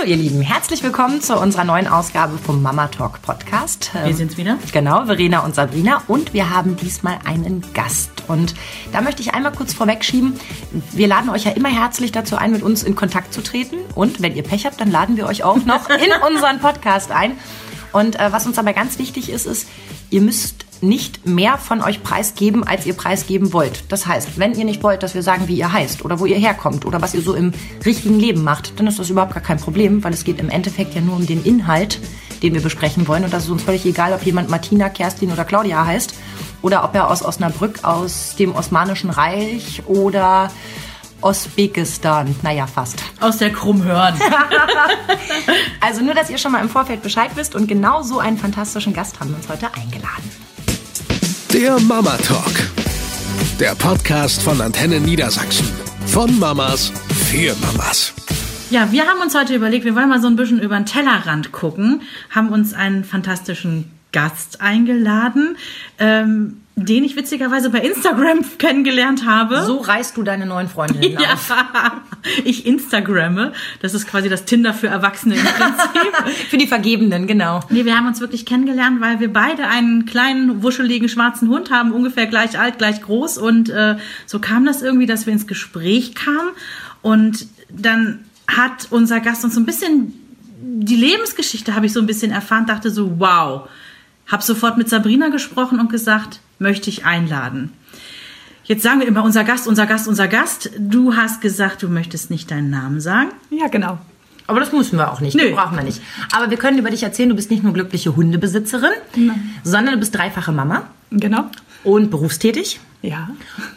Hallo ihr Lieben, herzlich willkommen zu unserer neuen Ausgabe vom Mama Talk Podcast. Wir sind's wieder. Genau, Verena und Sabrina und wir haben diesmal einen Gast. Und da möchte ich einmal kurz vorwegschieben, wir laden euch ja immer herzlich dazu ein, mit uns in Kontakt zu treten. Und wenn ihr Pech habt, dann laden wir euch auch noch in unseren Podcast ein. Und äh, was uns aber ganz wichtig ist, ist, ihr müsst nicht mehr von euch preisgeben, als ihr preisgeben wollt. Das heißt, wenn ihr nicht wollt, dass wir sagen, wie ihr heißt oder wo ihr herkommt oder was ihr so im richtigen Leben macht, dann ist das überhaupt gar kein Problem, weil es geht im Endeffekt ja nur um den Inhalt, den wir besprechen wollen. Und das ist uns völlig egal, ob jemand Martina, Kerstin oder Claudia heißt oder ob er aus Osnabrück, aus dem Osmanischen Reich oder Usbekistan. Naja, fast. Aus der Krummhörn. also nur, dass ihr schon mal im Vorfeld Bescheid wisst und genau so einen fantastischen Gast haben wir uns heute eingeladen. Der Mama Talk. Der Podcast von Antenne Niedersachsen. Von Mamas für Mamas. Ja, wir haben uns heute überlegt, wir wollen mal so ein bisschen über den Tellerrand gucken, haben uns einen fantastischen Gast eingeladen. Ähm, den ich witzigerweise bei Instagram kennengelernt habe. So reißt du deine neuen Freundinnen ja, auf. ich Instagramme. Das ist quasi das Tinder für Erwachsene im Prinzip. für die Vergebenen, genau. Nee, wir haben uns wirklich kennengelernt, weil wir beide einen kleinen, wuscheligen, schwarzen Hund haben, ungefähr gleich alt, gleich groß. Und äh, so kam das irgendwie, dass wir ins Gespräch kamen. Und dann hat unser Gast uns so ein bisschen die Lebensgeschichte habe ich so ein bisschen erfahren, dachte so, wow. Hab sofort mit Sabrina gesprochen und gesagt, möchte ich einladen. Jetzt sagen wir immer unser Gast, unser Gast, unser Gast. Du hast gesagt, du möchtest nicht deinen Namen sagen. Ja, genau. Aber das müssen wir auch nicht. Nö. brauchen wir nicht. Aber wir können über dich erzählen, du bist nicht nur glückliche Hundebesitzerin, Nein. sondern du bist dreifache Mama. Genau. Und berufstätig. Ja.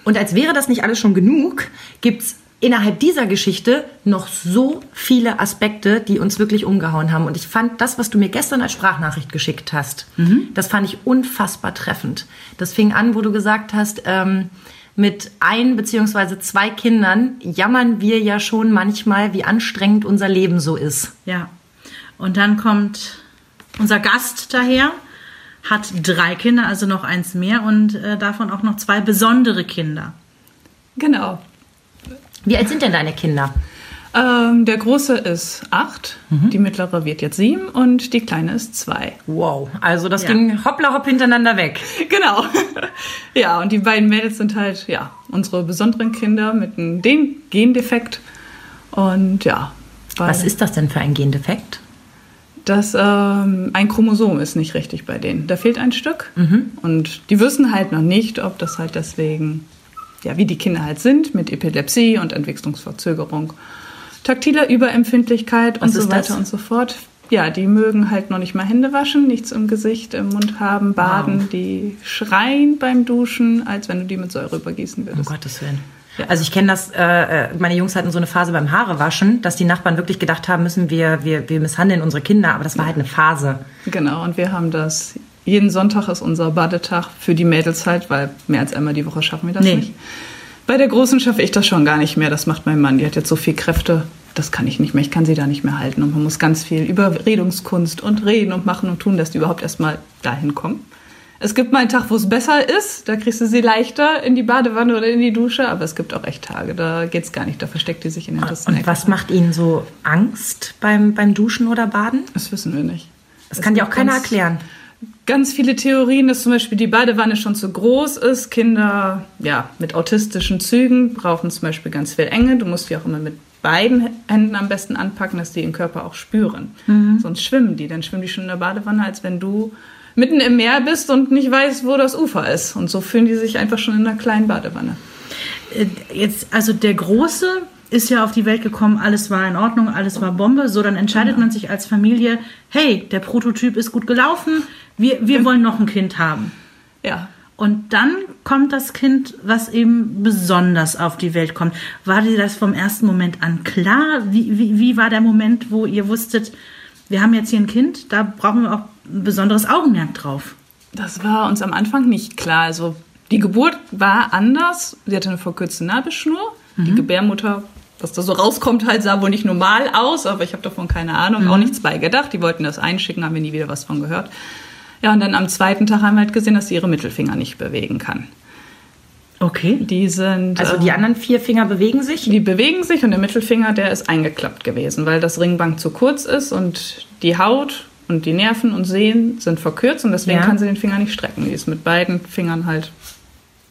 Und als wäre das nicht alles schon genug, gibt es innerhalb dieser Geschichte noch so viele Aspekte, die uns wirklich umgehauen haben. Und ich fand das, was du mir gestern als Sprachnachricht geschickt hast, mhm. das fand ich unfassbar treffend. Das fing an, wo du gesagt hast, ähm, mit ein beziehungsweise zwei Kindern jammern wir ja schon manchmal, wie anstrengend unser Leben so ist. Ja. Und dann kommt unser Gast daher, hat drei Kinder, also noch eins mehr und äh, davon auch noch zwei besondere Kinder. Genau. Wie alt sind denn deine Kinder? Ähm, der große ist acht, mhm. die mittlere wird jetzt sieben und die kleine ist zwei. Wow, also das ja. ging hoppla hopp hintereinander weg. Genau. ja, und die beiden Mädels sind halt ja unsere besonderen Kinder mit einem Gendefekt. Und ja. Was ist das denn für ein Gendefekt? dass ähm, ein Chromosom ist nicht richtig bei denen. Da fehlt ein Stück. Mhm. Und die wissen halt noch nicht, ob das halt deswegen ja, wie die Kinder halt sind, mit Epilepsie und Entwicklungsverzögerung, taktiler Überempfindlichkeit Was und so weiter das? und so fort. Ja, die mögen halt noch nicht mal Hände waschen, nichts im Gesicht, im Mund haben, baden, wow. die schreien beim Duschen, als wenn du die mit Säure übergießen würdest. Um Gottes Willen. Also ich kenne das, äh, äh, meine Jungs hatten so eine Phase beim Haarewaschen, dass die Nachbarn wirklich gedacht haben, müssen wir, wir, wir misshandeln unsere Kinder, aber das war halt eine Phase. Genau, und wir haben das jeden Sonntag ist unser Badetag für die Mädels halt, weil mehr als einmal die Woche schaffen wir das nee. nicht. Bei der Großen schaffe ich das schon gar nicht mehr. Das macht mein Mann. Die hat jetzt so viel Kräfte. Das kann ich nicht mehr. Ich kann sie da nicht mehr halten. Und man muss ganz viel Überredungskunst und reden und machen und tun, dass die überhaupt erstmal dahin kommen. Es gibt mal einen Tag, wo es besser ist. Da kriegst du sie leichter in die Badewanne oder in die Dusche. Aber es gibt auch echt Tage, da geht es gar nicht. Da versteckt die sich in den Rissen. Und was macht Ihnen so Angst beim, beim Duschen oder Baden? Das wissen wir nicht. Das, das kann dir auch keiner erklären ganz viele Theorien, dass zum Beispiel die Badewanne schon zu groß ist. Kinder ja, mit autistischen Zügen brauchen zum Beispiel ganz viel Enge. Du musst die auch immer mit beiden Händen am besten anpacken, dass die den Körper auch spüren. Mhm. Sonst schwimmen die. Dann schwimmen die schon in der Badewanne, als wenn du mitten im Meer bist und nicht weißt, wo das Ufer ist. Und so fühlen die sich einfach schon in einer kleinen Badewanne. Äh, jetzt, also der große ist ja auf die Welt gekommen, alles war in Ordnung, alles war Bombe. So, dann entscheidet genau. man sich als Familie, hey, der Prototyp ist gut gelaufen, wir, wir wollen noch ein Kind haben. Ja. Und dann kommt das Kind, was eben besonders auf die Welt kommt. War dir das vom ersten Moment an klar? Wie, wie, wie war der Moment, wo ihr wusstet, wir haben jetzt hier ein Kind, da brauchen wir auch ein besonderes Augenmerk drauf? Das war uns am Anfang nicht klar. Also die Geburt war anders. Sie hatte eine verkürzte Nabelschnur. Mhm. Die Gebärmutter was da so rauskommt, halt sah wohl nicht normal aus, aber ich habe davon keine Ahnung, mhm. auch nichts bei gedacht. Die wollten das einschicken, haben wir nie wieder was von gehört. Ja, und dann am zweiten Tag haben wir halt gesehen, dass sie ihre Mittelfinger nicht bewegen kann. Okay. Die sind. Also die anderen vier Finger bewegen sich? Die bewegen sich und der Mittelfinger, der ist eingeklappt gewesen, weil das Ringband zu kurz ist und die Haut und die Nerven und Sehnen sind verkürzt und deswegen Ja. kann sie den Finger nicht strecken. Die ist mit beiden Fingern halt,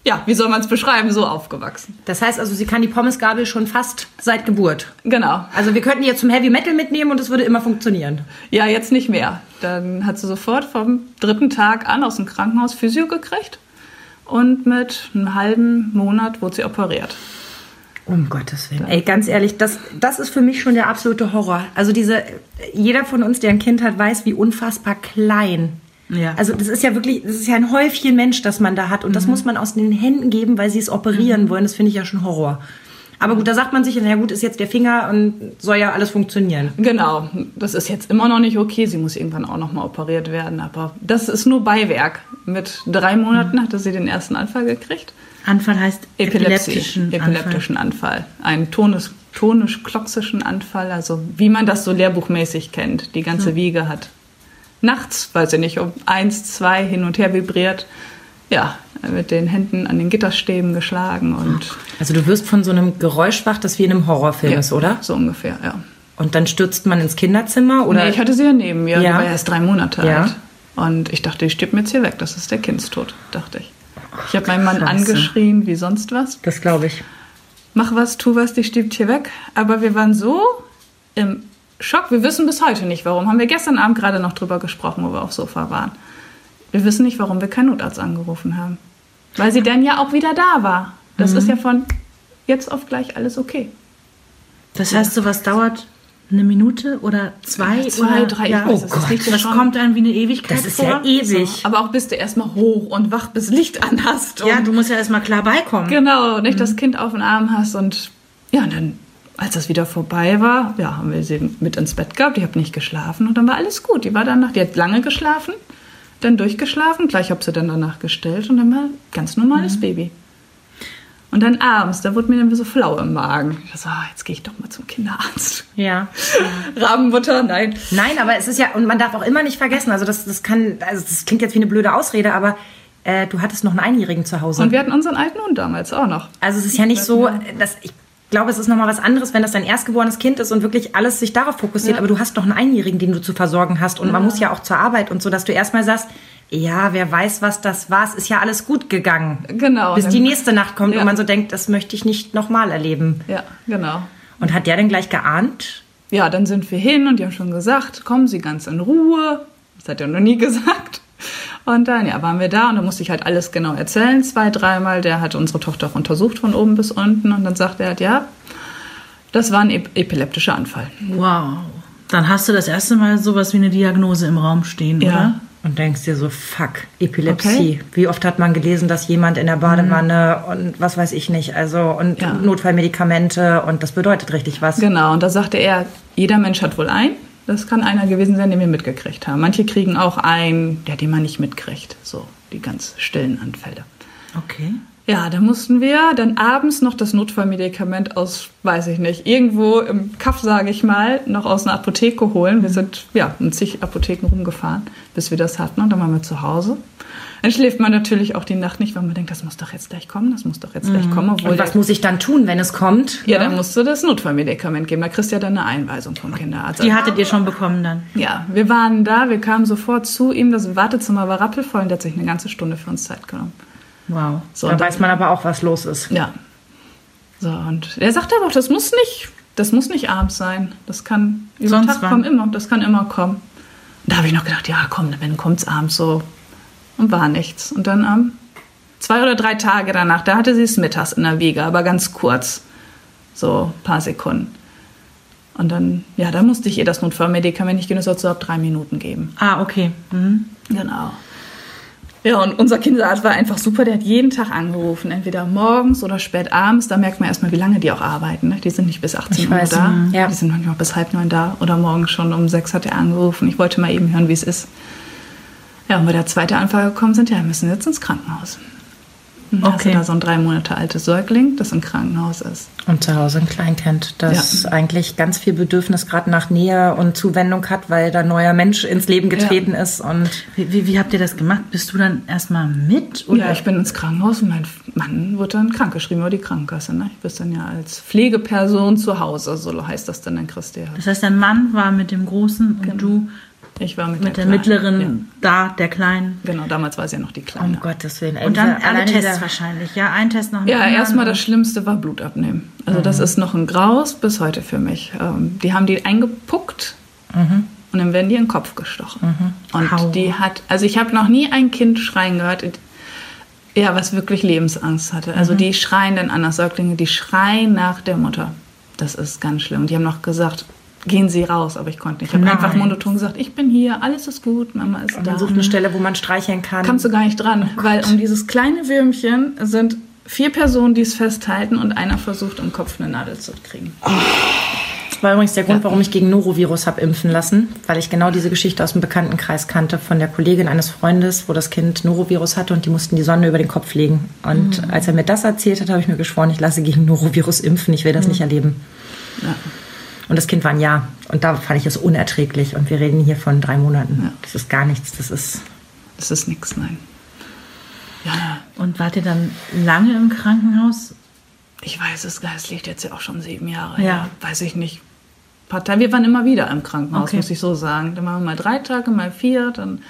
ja, wie soll man es beschreiben, so aufgewachsen. Das heißt also, sie kann die Pommesgabel schon fast seit Geburt. Genau. Also wir könnten jetzt zum Heavy Metal mitnehmen und es würde immer funktionieren. Ja, jetzt nicht mehr. Dann hat sie sofort vom dritten Tag an aus dem Krankenhaus Physio gekriegt und mit einem halben Monat wurde sie operiert. Um Gottes Willen. Ey, ganz ehrlich, das, das ist für mich schon der absolute Horror. Also diese, jeder von uns, der ein Kind hat, weiß, wie unfassbar klein. Ja. Also das ist ja wirklich, das ist ja ein Häufchen Mensch, das man da hat. Und das muss man aus den Händen geben, weil sie es operieren wollen. Das finde ich ja schon Horror. Aber gut, da sagt man sich, na gut, ist jetzt der Finger und soll ja alles funktionieren. Genau, das ist jetzt immer noch nicht okay. Sie muss irgendwann auch noch mal operiert werden, aber das ist nur Beiwerk. Mit drei Monaten hatte sie den ersten Anfall gekriegt. Anfall heißt epileptischen, epileptischen Anfall. Einen tonisch- tonisch-kloxischen Anfall, also wie man das so lehrbuchmäßig kennt. Die ganze Wiege hat nachts, weiß ich nicht, um eins, zwei hin und her vibriert. Ja, mit den Händen an den Gitterstäben geschlagen und Also du wirst von so einem Geräusch wach, das wie in einem Horrorfilm ja, ist, oder? So ungefähr, ja. Und dann stürzt man ins Kinderzimmer oder? Nee, ich hatte sie ja neben mir, Ja. die war erst drei Monate Ja. alt. Und ich dachte, die stirbt mir jetzt hier weg, das ist der Kindstod, dachte ich. Ich habe meinen Mann Scheiße. angeschrien wie sonst was. das glaube ich. mach was, tu was, die stirbt hier weg. Aber wir waren so im Schock. Wir wissen bis heute nicht, warum. Haben wir gestern Abend gerade noch drüber gesprochen, wo wir aufs Sofa waren. Wir wissen nicht, warum wir keinen Notarzt angerufen haben. Weil sie dann ja auch wieder da war. Das ist ja von jetzt auf gleich alles okay. Das heißt, sowas dauert eine Minute oder zwei, Zwei, oder drei, ja. weiß Oh es, das Das kommt einem wie eine Ewigkeit Das ist vor. ja ewig. Aber auch bis du erstmal hoch und wach bis Licht an hast. Ja, du musst ja erstmal klar beikommen. Genau, nicht das Kind auf den Arm hast und ja, und dann, als das wieder vorbei war, ja, haben wir sie mit ins Bett gehabt. Ich habe nicht geschlafen und dann war alles gut. Die war danach, die hat lange geschlafen, dann durchgeschlafen, gleich habe sie dann danach gestellt und dann war ein ganz normales Baby. Und dann abends, da wurde mir dann so flau im Magen. Ich dachte, so, ah, jetzt gehe ich doch mal zum Kinderarzt. Ja. Rabenmutter, nein. Nein, aber es ist ja, und man darf auch immer nicht vergessen, also das, das kann, also das klingt jetzt wie eine blöde Ausrede, aber äh, du hattest noch einen Einjährigen zu Hause. Und wir hatten unseren alten Hund damals auch noch. Also es ist ja nicht so, dass ich glaube, es ist nochmal was anderes, wenn das dein erstgeborenes Kind ist und wirklich alles sich darauf fokussiert, Ja. aber du hast noch einen Einjährigen, den du zu versorgen hast und man muss ja auch zur Arbeit und so, dass du erstmal sagst, ja, wer weiß, was das war, es ist ja alles gut gegangen. Genau. Bis die nächste Nacht kommt Ja. und man so denkt, das möchte ich nicht nochmal erleben. Ja, genau. Und hat der denn gleich geahnt? Ja, dann sind wir hin und die haben schon gesagt, kommen Sie ganz in Ruhe. Das hat er noch nie gesagt. Und dann, ja, waren wir da und dann musste ich halt alles genau erzählen, zwei, dreimal. Der hat unsere Tochter auch untersucht von oben bis unten und dann sagt er halt, ja, das war ein ep epileptischer Anfall. Wow. Dann hast du das erste Mal sowas wie eine Diagnose im Raum stehen, oder? Und denkst dir so, fuck, Epilepsie. Okay. Wie oft hat man gelesen, dass jemand in der Badewanne und was weiß ich nicht, also und Ja. Notfallmedikamente und das bedeutet richtig was. Genau, und da sagte er, jeder Mensch hat wohl ein. Das kann einer gewesen sein, den wir mitgekriegt haben. Manche kriegen auch ein, der den man nicht mitkriegt. So, die ganz stillen Anfälle. Okay. Ja, da mussten wir dann abends noch das Notfallmedikament aus, weiß ich nicht, irgendwo im Kaff, sage ich mal, noch aus einer Apotheke holen. Wir sind ja in zig Apotheken rumgefahren, bis wir das hatten und dann waren wir zu Hause. Dann schläft man natürlich auch die Nacht nicht, weil man denkt, das muss doch jetzt gleich kommen, das muss doch jetzt gleich kommen. Obwohl Und was muss ich dann tun, wenn es kommt? ja, dann musst du das Notfallmedikament geben. Da kriegst du ja dann eine Einweisung vom Kinderarzt. Die hattet ihr schon bekommen dann. ja, wir waren da, wir kamen sofort zu ihm. Das Wartezimmer war rappelvoll und der hat sich eine ganze Stunde für uns Zeit genommen. Wow. So, da weiß man aber auch, was los ist. Ja. So, und er sagte aber auch, das muss nicht, das muss nicht abends sein. Das kann über Sonst Tag wann? kommen, immer. Das kann immer kommen. Da habe ich noch gedacht, ja komm, wenn kommt's abends so. Und war nichts. Und dann am zwei oder drei Tage danach, da hatte sie es mittags in der Wiege, aber ganz kurz. So ein paar Sekunden. Und dann, ja, da musste ich ihr das Notfallmedikament das sollst du ab drei Minuten geben. Ah, okay. Mhm. Genau. Ja, und unser Kinderarzt war einfach super. Der hat jeden Tag angerufen, entweder morgens oder spät abends. Da merkt man erstmal, wie lange die auch arbeiten. Ne? Die sind nicht bis 18 Ich Uhr da. Ja. Die sind manchmal bis halb neun da. Oder morgens schon um sechs hat er angerufen. Ich wollte mal eben hören, wie es ist. Ja, und bei der zweite Anfrage gekommen sind, ja, wir müssen jetzt ins Krankenhaus. Okay. Also Okay. da so ein drei Monate altes Säugling, das im Krankenhaus ist. Und zu Hause ein Kleinkind, das eigentlich ganz viel Bedürfnis gerade nach Nähe und Zuwendung hat, weil da ein neuer Mensch ins Leben getreten ist. Und Wie, wie, wie habt ihr das gemacht? Bist du dann erstmal mit? Oder? Ja, ich bin ins Krankenhaus und mein Mann wird dann krankgeschrieben über die Krankenkasse. Ne? Ich bin dann ja als Pflegeperson zu Hause, so heißt das dann in Christi. das heißt, dein Mann war mit dem Großen und du Ich war mit, mit der Kleinen. mittleren da, der Kleinen. Ja, genau, damals war sie ja noch die Kleine. um Gottes Willen. Und dann alle alleine Tests wahrscheinlich. Ja, ein Test nach dem Ja, erstmal das Schlimmste war Blut abnehmen. Also das ist noch ein Graus bis heute für mich. Ähm, die haben die eingepuckt und dann werden die in den Kopf gestochen. Und Au. die hat, also ich habe noch nie ein Kind schreien gehört, ja, was wirklich Lebensangst hatte. Also die schreien dann an, das Säuglinge, die schreien nach der Mutter. Das ist ganz schlimm. Und die haben noch gesagt, gehen Sie raus, aber ich konnte nicht. Ich habe einfach monoton gesagt, ich bin hier, alles ist gut, Mama ist Und da. man sucht eine Stelle, wo man streicheln kann. Kamst du gar nicht dran, weil um dieses kleine Würmchen sind vier Personen, die es festhalten und einer versucht, im Kopf eine Nadel zu kriegen. Das war übrigens der Grund, warum ich gegen Norovirus habe impfen lassen, weil ich genau diese Geschichte aus dem Bekanntenkreis kannte von der Kollegin eines Freundes, wo das Kind Norovirus hatte und die mussten die Sonne über den Kopf legen. Und als er mir das erzählt hat, habe ich mir geschworen, ich lasse gegen Norovirus impfen, ich will das nicht erleben. Ja. Und das Kind war ein Jahr. Und da fand ich es unerträglich. Und wir reden hier von drei Monaten. Ja. Das ist gar nichts. Das ist. Das ist nichts, nein. Ja, Und wart ihr dann lange im Krankenhaus? ich weiß es, es liegt jetzt ja auch schon sieben Jahre. Ja. her. Weiß ich nicht. Partei. Wir waren immer wieder im Krankenhaus, Okay. muss ich so sagen. Dann machen wir mal drei Tage, mal vier. Dann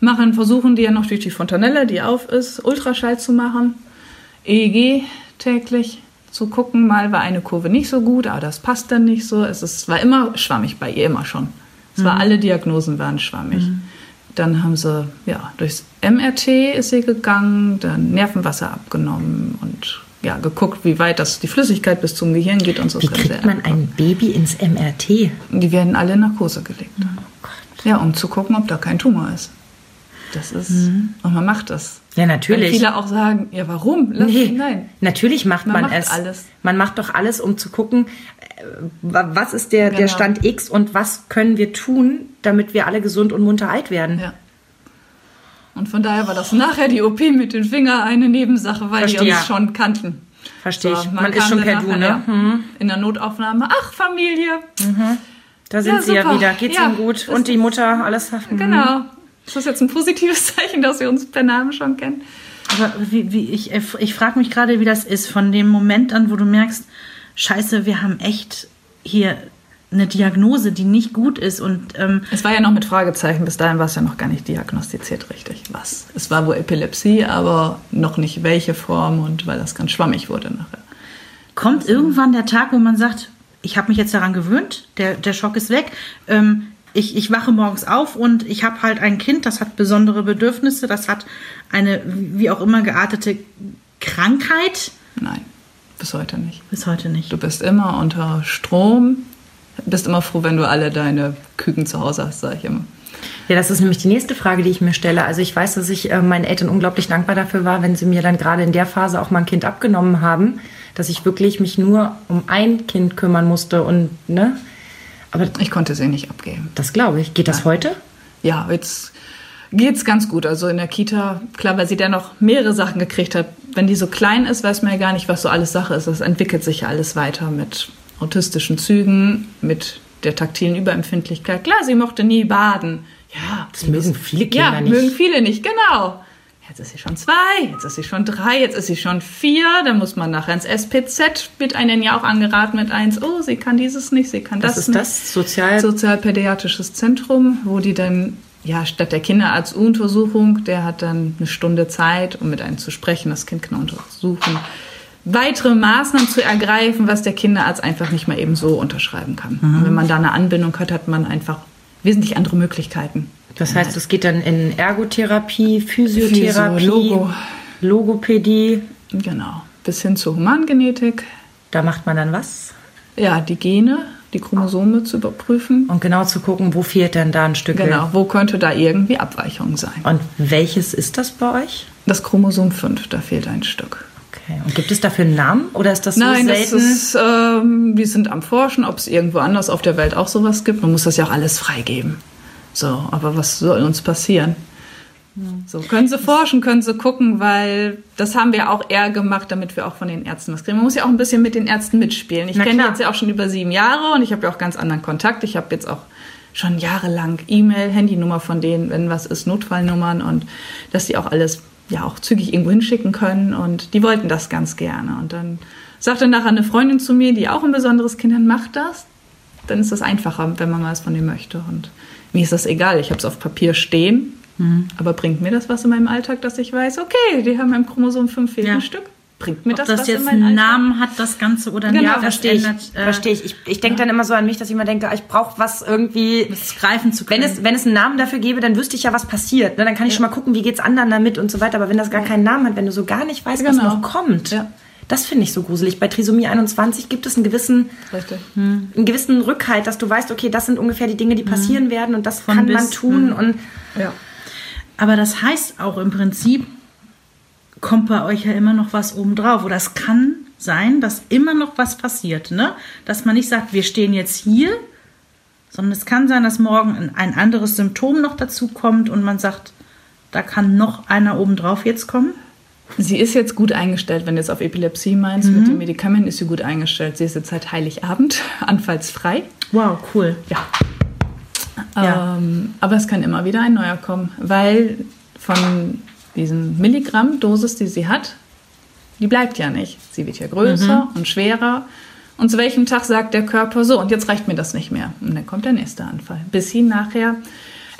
machen, versuchen die ja noch durch die Fontanelle, die auf ist, Ultraschall zu machen. EEG täglich zu gucken. Mal war eine Kurve nicht so gut, aber das passt dann nicht so. Es ist, war immer schwammig bei ihr, immer schon. Es war alle Diagnosen waren schwammig. Dann haben sie, ja, durchs MRT ist sie gegangen, dann Nervenwasser abgenommen und ja, geguckt, wie weit das die Flüssigkeit bis zum Gehirn geht und so. Wie kriegt man ein Baby ins MRT? die werden alle in Narkose gelegt. Ja, um zu gucken, ob da kein Tumor ist. Das ist, und man macht das. Ja, natürlich. Weil viele auch sagen, ja, warum? Lass, Nee, Nein. natürlich macht man, Man macht es. alles. Man macht doch alles, um zu gucken, äh, wa- was ist der, der Genau. Stand X und was können wir tun, damit wir alle gesund und munter alt werden. Ja. Und von daher war das nachher die OP mit den Fingern eine Nebensache, weil Verstehe. die uns schon kannten. Verstehe ich. Man, kam ist schon per Du, ne? ja, In der Notaufnahme, ach Familie, Da sind Ja, sie ja super. wieder. Geht's Ja, ihnen gut? Und die Mutter, alles. Mhm. genau. Ist das jetzt ein positives Zeichen, dass wir uns per Namen schon kennen? Aber wie, wie, ich, ich frage mich gerade, wie das ist, von dem Moment an, wo du merkst, scheiße, wir haben echt hier eine Diagnose, die nicht gut ist und ähm, Es war ja noch mit Fragezeichen, bis dahin war es ja noch gar nicht diagnostiziert richtig. Was? Es war wohl Epilepsie, aber noch nicht welche Form und weil das ganz schwammig wurde nachher. kommt irgendwann der Tag, wo man sagt, ich habe mich jetzt daran gewöhnt, der, der Schock ist weg. Ähm, ich, ich wache morgens auf und ich habe halt ein Kind, das hat besondere Bedürfnisse, das hat eine wie auch immer geartete Krankheit. Nein, bis heute nicht. Bis heute nicht. Du bist immer unter Strom, bist immer froh, wenn du alle deine Küken zu Hause hast, sage ich immer. Ja, das ist nämlich die nächste Frage, die ich mir stelle. Also ich weiß, dass ich äh, meinen Eltern unglaublich dankbar dafür war, wenn sie mir dann gerade in der Phase auch mal ein Kind abgenommen haben, dass ich wirklich mich nur um ein Kind kümmern musste und ne. Aber Ich konnte sie nicht abgeben. das glaube ich. Geht das heute? Ja, jetzt geht's ganz gut. Also in der Kita, klar, weil sie dann noch mehrere Sachen gekriegt hat. Wenn die so klein ist, weiß man ja gar nicht, was so alles Sache ist. Das entwickelt sich ja alles weiter mit autistischen Zügen, mit der taktilen Überempfindlichkeit. Klar, sie mochte nie baden. Ja, Das mögen viele Kinder ja, nicht. mögen viele nicht, genau. Jetzt ist sie schon zwei, jetzt ist sie schon drei, jetzt ist sie schon vier. Dann muss man nachher ins SPZ. Wird einen ja auch angeraten mit eins. Oh, sie kann dieses nicht, sie kann Was das ist nicht. das? Sozial. Sozialpädiatrisches Zentrum, wo die dann, ja, statt der Kinderarztuntersuchung, der hat dann eine Stunde Zeit, um mit einem zu sprechen, das Kind genau untersuchen, weitere Maßnahmen zu ergreifen, was der Kinderarzt einfach nicht mal eben so unterschreiben kann. Und wenn man da eine Anbindung hat, hat man einfach wesentlich andere Möglichkeiten. Das heißt, es geht dann in Ergotherapie, Physiotherapie, Physio, Logo. Logopädie. Genau. Bis hin zur Humangenetik. Da macht man dann was? Ja, die Gene, die Chromosome zu überprüfen. Und genau zu gucken, wo fehlt denn da ein Stück. Genau, wo könnte da irgendwie Abweichung sein? Und welches ist das bei euch? Das Chromosom 5, da fehlt ein Stück. Okay. Und gibt es dafür einen Namen oder ist das so Nein, das selten? ist, ähm, wir sind am Forschen, ob es irgendwo anders auf der Welt auch sowas gibt. Man muss das ja auch alles freigeben. So, aber was soll uns passieren? So, können sie forschen, können sie gucken, weil das haben wir auch eher gemacht, damit wir auch von den Ärzten was kriegen. Man muss ja auch ein bisschen mit den Ärzten mitspielen. Ich kenne die jetzt ja auch schon über sieben Jahre und ich habe ja auch ganz anderen Kontakt. Ich habe jetzt auch schon jahrelang E-Mail, Handynummer von denen, wenn was ist, Notfallnummern und dass die auch alles ja auch zügig irgendwo hinschicken können und die wollten das ganz gerne. Und dann sagte nachher eine Freundin zu mir, die auch ein besonderes Kind hat, macht das. Dann ist das einfacher, wenn man was von dem möchte. Und mir ist das egal, ich habe es auf Papier stehen. Aber bringt mir das was in meinem Alltag, dass ich weiß, okay, die haben im Chromosom 5 fehlt Ja. ein Stück? Bringt mir Ob das, das was jetzt in meinen einen Alltag? Namen hat, das Ganze oder Genau, das Verstehe ich. äh, Verstehe ich. Ich, ich denke dann immer so an mich, dass ich immer denke, ich brauche was irgendwie. es greifen zu Wenn können. es, wenn es einen Namen dafür gäbe, dann wüsste ich ja, was passiert. Ne, Dann kann ich schon mal gucken, wie geht's anderen damit und so weiter. Aber wenn das gar keinen Namen hat, wenn du so gar nicht weißt, was Genau. noch kommt, Ja. Das finde ich so gruselig. Bei Trisomie 21 gibt es einen gewissen, Richtig. einen gewissen Rückhalt, dass du weißt, okay, das sind ungefähr die Dinge, die passieren werden und das Von kann bis, man tun. Und Ja. Aber das heißt auch im Prinzip, kommt bei euch ja immer noch was obendrauf. Oder es kann sein, dass immer noch was passiert. Ne? Dass man nicht sagt, wir stehen jetzt hier, sondern es kann sein, dass morgen ein- ein anderes Symptom noch dazu kommt und man sagt, da kann noch einer obendrauf jetzt kommen. Sie ist jetzt gut eingestellt, wenn du jetzt auf Epilepsie meinst. Mit den Medikamenten ist sie gut eingestellt. Sie ist jetzt seit Heiligabend anfallsfrei. Wow, cool. Ja. Ja. Ähm, aber es kann immer wieder ein neuer kommen, weil von diesen Milligramm-Dosis, die sie hat, die bleibt ja nicht. Sie wird ja größer und schwerer. Und zu welchem Tag sagt der Körper so, und jetzt reicht mir das nicht mehr. Und dann kommt der nächste Anfall. Bis hin nachher,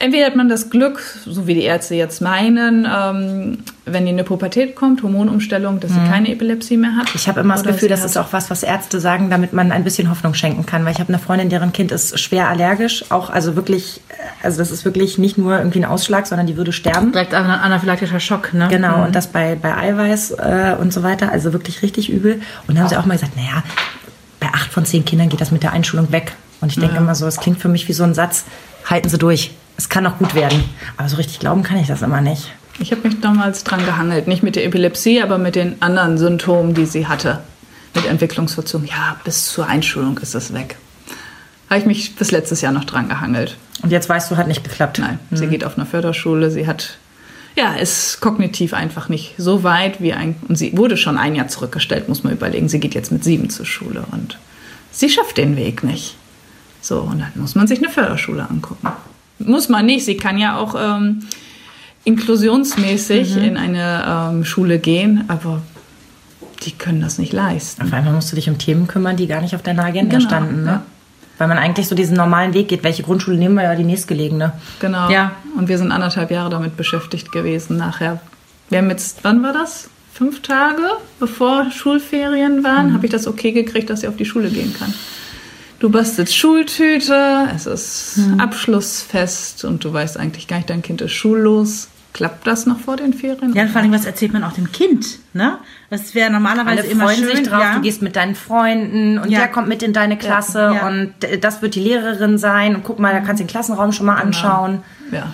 entweder hat man das Glück, so wie die Ärzte jetzt meinen, ähm, wenn die in eine Pubertät kommt, Hormonumstellung, dass sie keine Epilepsie mehr hat. Ich habe immer das Gefühl, das ist auch was, was Ärzte sagen, damit man ein bisschen Hoffnung schenken kann. Weil ich habe eine Freundin, deren Kind ist schwer allergisch. Auch, also wirklich, also das ist wirklich nicht nur irgendwie ein Ausschlag, sondern die würde sterben. Direkt an anaphylaktischer Schock, ne? Genau, und das bei, bei Eiweiß äh, und so weiter. Also wirklich richtig übel. Und da haben sie auch mal gesagt, naja, bei acht von zehn Kindern geht das mit der Einschulung weg. Und ich denke immer so, es klingt für mich wie so ein Satz, halten Sie durch. Es kann auch gut werden. Aber so richtig glauben kann ich das immer nicht. Ich habe mich damals dran gehangelt, nicht mit der Epilepsie, aber mit den anderen Symptomen, die sie hatte. Mit Entwicklungsverzug. Ja, bis zur Einschulung ist es weg. Habe ich mich bis letztes Jahr noch dran gehangelt. Und jetzt weißt du, hat nicht geklappt. Nein, sie geht auf eine Förderschule. Sie hat, ja, ist kognitiv einfach nicht so weit wie ein. Und sie wurde schon ein Jahr zurückgestellt, muss man überlegen. Sie geht jetzt mit sieben zur Schule und sie schafft den Weg nicht. So, und dann muss man sich eine Förderschule angucken. Muss man nicht. Sie kann ja auch ähm, inklusionsmäßig in eine ähm, Schule gehen, aber die können das nicht leisten. Auf einmal musst du dich um Themen kümmern, die gar nicht auf deiner Agenda Genau, standen. Ne? ja. Weil man eigentlich so diesen normalen Weg geht. Welche Grundschule nehmen wir ja die nächstgelegene? Genau. Ja. Und wir sind anderthalb Jahre damit beschäftigt gewesen nachher. Wir haben jetzt, wann war das? Fünf Tage bevor Schulferien waren, habe ich das okay gekriegt, dass sie auf die Schule gehen kann. Du bastelst Schultüte, es ist Abschlussfest und du weißt eigentlich gar nicht, dein Kind ist schullos. Klappt das noch vor den Ferien? Ja, vor allem, was erzählt man auch dem Kind? Ne? Das wäre normalerweise Alle immer freuen schön. sich drauf, ja. du gehst mit deinen Freunden und Ja. der kommt mit in deine Klasse Ja. und das wird die Lehrerin sein und guck mal, da kannst du den Klassenraum schon mal Genau. anschauen. Ja.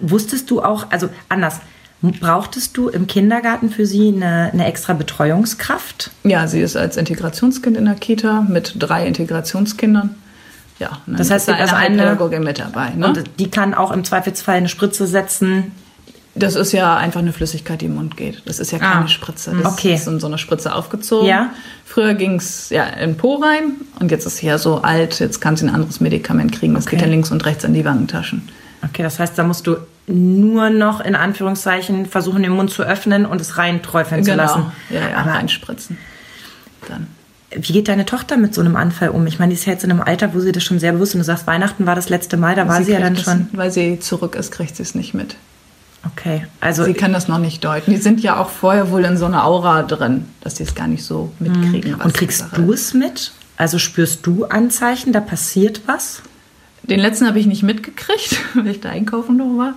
Wusstest du auch, also anders, brauchtest du im Kindergarten für sie eine, eine extra Betreuungskraft? ja, sie ist als Integrationskind in der Kita mit drei Integrationskindern. Ja, Das heißt, ist da also eine Heilpädagogin mit dabei. Ne? Und die kann auch im Zweifelsfall eine Spritze setzen. Das ist ja einfach eine Flüssigkeit, die im Mund geht. Das ist ja keine Ah. Spritze. Das Okay. ist in so eine Spritze aufgezogen. Ja. Früher ging es ja in den Po rein und jetzt ist sie ja so alt, jetzt kann sie ein anderes Medikament kriegen. Das Okay. geht dann links und rechts in die Wangentaschen. Okay, das heißt, da musst du nur noch in Anführungszeichen versuchen, den Mund zu öffnen und es reinträufeln zu lassen. Genau. Ja, ja, Aber reinspritzen. Dann. wie geht deine Tochter mit so einem Anfall um? Ich meine, die ist ja jetzt in einem Alter, wo sie das schon sehr bewusst und du sagst, Weihnachten war das letzte Mal, da war sie, ja dann das, schon. Weil sie zurück ist, kriegt sie es nicht mit. Okay, also Sie kann das noch nicht deuten. Die sind ja auch vorher wohl in so einer Aura drin, dass die es gar nicht so mitkriegen. Mhm. und kriegst du es mit? Also spürst du Anzeichen, da passiert was? Den letzten habe ich nicht mitgekriegt, weil ich da einkaufen noch war.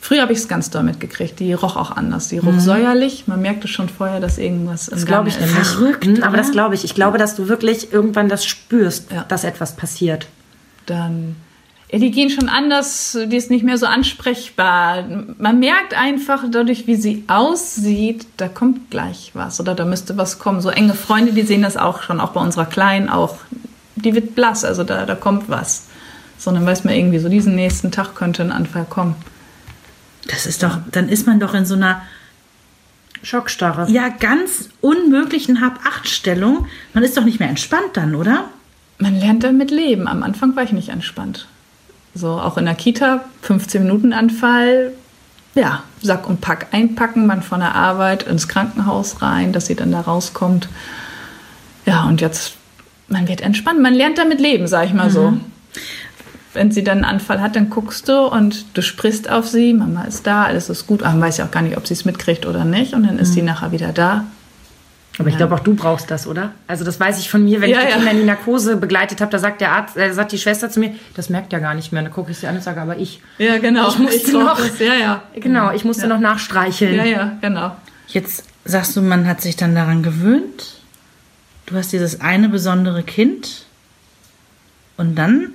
Früher habe ich es ganz doll mitgekriegt. Die roch auch anders. Die roch säuerlich. Man merkte schon vorher, dass irgendwas im Mhm. Das glaube ich ist. nämlich. Verrückt, Mhm, aber das glaube ich. Ich glaube, dass du wirklich irgendwann das spürst, Ja. dass etwas passiert. Dann, ja, die gehen schon anders. Die ist nicht mehr so ansprechbar. Man merkt einfach dadurch, wie sie aussieht, da kommt gleich was oder da müsste was kommen. So enge Freunde, die sehen das auch schon, auch bei unserer Kleinen auch. Die wird blass, also da, da kommt was. Sondern weiß man irgendwie so, diesen nächsten Tag könnte ein Anfall kommen. Das ist doch, dann ist man doch in so einer Schockstarre. ja ganz unmöglichen Hab-Acht-Stellung. Man ist doch nicht mehr entspannt dann, oder? Man lernt damit leben. Am Anfang war ich nicht entspannt. So, auch in der Kita, 15 Minuten Anfall, ja, Sack und Pack einpacken, man von der Arbeit ins Krankenhaus rein, dass sie dann da rauskommt. Ja, und jetzt, man wird entspannt. Man lernt damit leben, sag ich mal so. Wenn sie dann einen Anfall hat, dann guckst du und du sprichst auf sie, Mama ist da, alles ist gut. Aber man weiß ja auch gar nicht, ob sie es mitkriegt oder nicht. Und dann ist sie nachher wieder da. Aber ich glaube auch du brauchst das, oder? Also das weiß ich von mir, wenn Ja, ich die ja. Kinder in die Narkose begleitet habe, da sagt der Arzt, äh, sagt die Schwester zu mir, das merkt ja gar nicht mehr. Dann gucke ich sie an und sage, aber ich. Ja, genau. Ich musste brauch noch- Das. Ja, ja. Genau, ich musste noch nachstreicheln. Ja, ja, genau. Jetzt sagst du, man hat sich dann daran gewöhnt. Du hast dieses eine besondere Kind. Und dann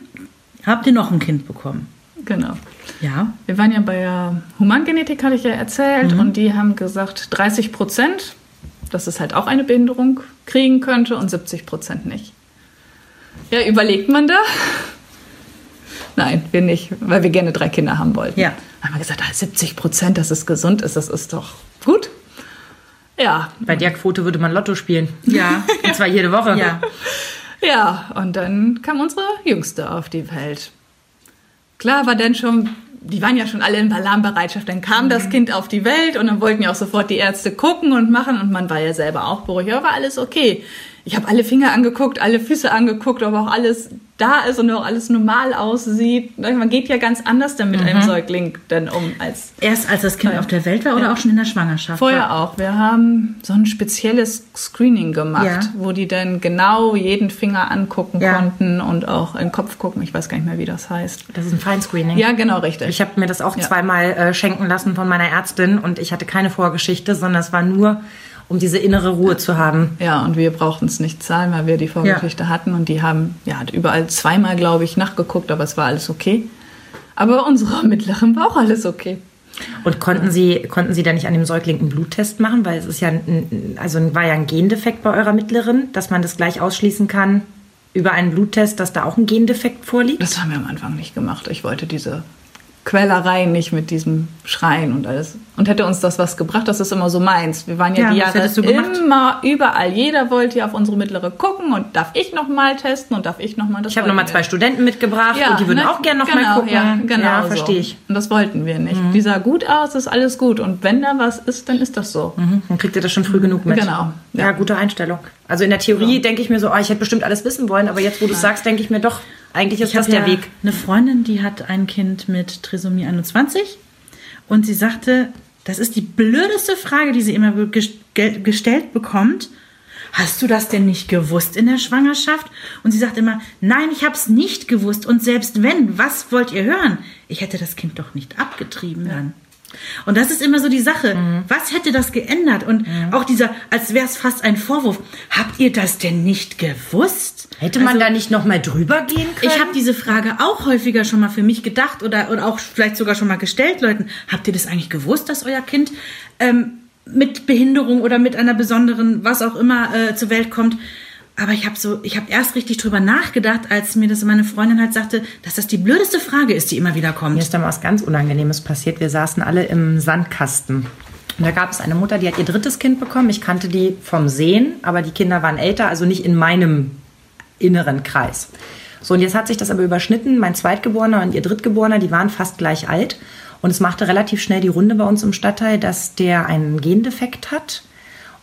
habt ihr noch ein Kind bekommen. Genau. Ja. Wir waren ja bei der Humangenetik, hatte ich ja erzählt, und die haben gesagt, 30 Prozent, dass es halt auch eine Behinderung kriegen könnte und 70 Prozent nicht. Ja, überlegt man da? Nein, wir nicht, weil wir gerne drei Kinder haben wollten. Ja. Haben wir gesagt, ah, 70 Prozent, dass es gesund ist, das ist doch gut. Ja, Bei der Quote würde man Lotto spielen. Ja. Und zwar jede Woche. Ja. Ja, und dann kam unsere Jüngste auf die Welt. Klar war dann schon, die waren ja schon alle in Alarmbereitschaft. Dann kam das Kind auf die Welt und dann wollten ja auch sofort die Ärzte gucken und machen und man war ja selber auch beruhigt. Aber war alles okay. Ich habe alle Finger angeguckt, alle Füße angeguckt, ob auch alles da ist und auch alles normal aussieht. Man geht ja ganz anders dann mit einem Säugling dann um als Erst als das Kind auf der Welt war oder auch schon in der Schwangerschaft? Vorher auch. Wir haben so ein spezielles Screening gemacht, Ja. wo die dann genau jeden Finger angucken Ja. konnten und auch in den Kopf gucken. Ich weiß gar nicht mehr, wie das heißt. Das ist ein Feinscreening. Ja, genau, richtig. Ich habe mir das auch Ja. zweimal äh, schenken lassen von meiner Ärztin und ich hatte keine Vorgeschichte, sondern es war nur, um diese innere Ruhe zu haben. ja, und wir brauchten es nicht zahlen, weil wir die Vorgeschichte hatten. Und die haben ja überall zweimal, glaube ich, nachgeguckt, aber es war alles okay. Aber bei unserer mittleren war auch alles okay. Und konnten Sie, konnten Sie da nicht an dem Säugling einen Bluttest machen? Weil es ist ja, ein, also war ja ein Gendefekt bei eurer Mittleren, dass man das gleich ausschließen kann über einen Bluttest, dass da auch ein Gendefekt vorliegt? Das haben wir am Anfang nicht gemacht. Ich wollte diese Quälerei nicht mit diesem Schreien und alles. Und hätte uns das was gebracht, das ist immer so meins. Wir waren ja, Ja, die Jahre immer überall. Jeder wollte ja auf unsere mittlere gucken und darf ich noch mal testen und darf ich noch mal das Ich habe nochmal zwei. Studenten mitgebracht und die würden ne? auch gerne noch genau, mal gucken. Ja, genau ja so. verstehe ich. Und das wollten wir nicht. Die sah gut aus, ist alles gut. Und wenn da was ist, dann ist das so. Mhm, Dann kriegt ihr das schon früh genug mit. Genau, Ja, ja. gute Einstellung. Also in der Theorie denke ich mir so, oh, ich hätte bestimmt alles wissen wollen, aber jetzt, wo du es sagst, denke ich mir doch, eigentlich ist Ich das der ja Weg. eine Freundin, die hat ein Kind mit Trisomie 21 und sie sagte, das ist die blödeste Frage, die sie immer gestellt bekommt. Hast du das denn nicht gewusst in der Schwangerschaft? Und sie sagt immer, nein, ich habe es nicht gewusst. Und selbst wenn, was wollt ihr hören? Ich hätte das Kind doch nicht abgetrieben dann. Und das ist immer so die Sache. Was hätte das geändert? Und auch dieser, als wäre es fast ein Vorwurf. Habt ihr das denn nicht gewusst? Hätte man Also- da nicht noch mal drüber gehen können? ich habe diese Frage auch häufiger schon mal für mich gedacht oder, oder auch vielleicht sogar schon mal gestellt, Leuten. Habt ihr das eigentlich gewusst, dass euer Kind ähm, mit Behinderung oder mit einer besonderen, was auch immer, äh, zur Welt kommt? Aber ich habe so, ich habe erst richtig drüber nachgedacht, als mir das meine Freundin halt sagte, dass das die blödeste Frage ist, die immer wieder Mir kommt. ist da mal was ganz Unangenehmes passiert. Wir saßen alle im Sandkasten. Und da gab es eine Mutter, die hat ihr drittes Kind bekommen. Ich kannte die vom Sehen, aber die Kinder waren älter, also nicht in meinem inneren Kreis. So, und jetzt hat sich das aber überschnitten. Mein Zweitgeborener und ihr Drittgeborener, die waren fast gleich alt. Und es machte relativ schnell die Runde bei uns im Stadtteil, dass der einen Gendefekt hat.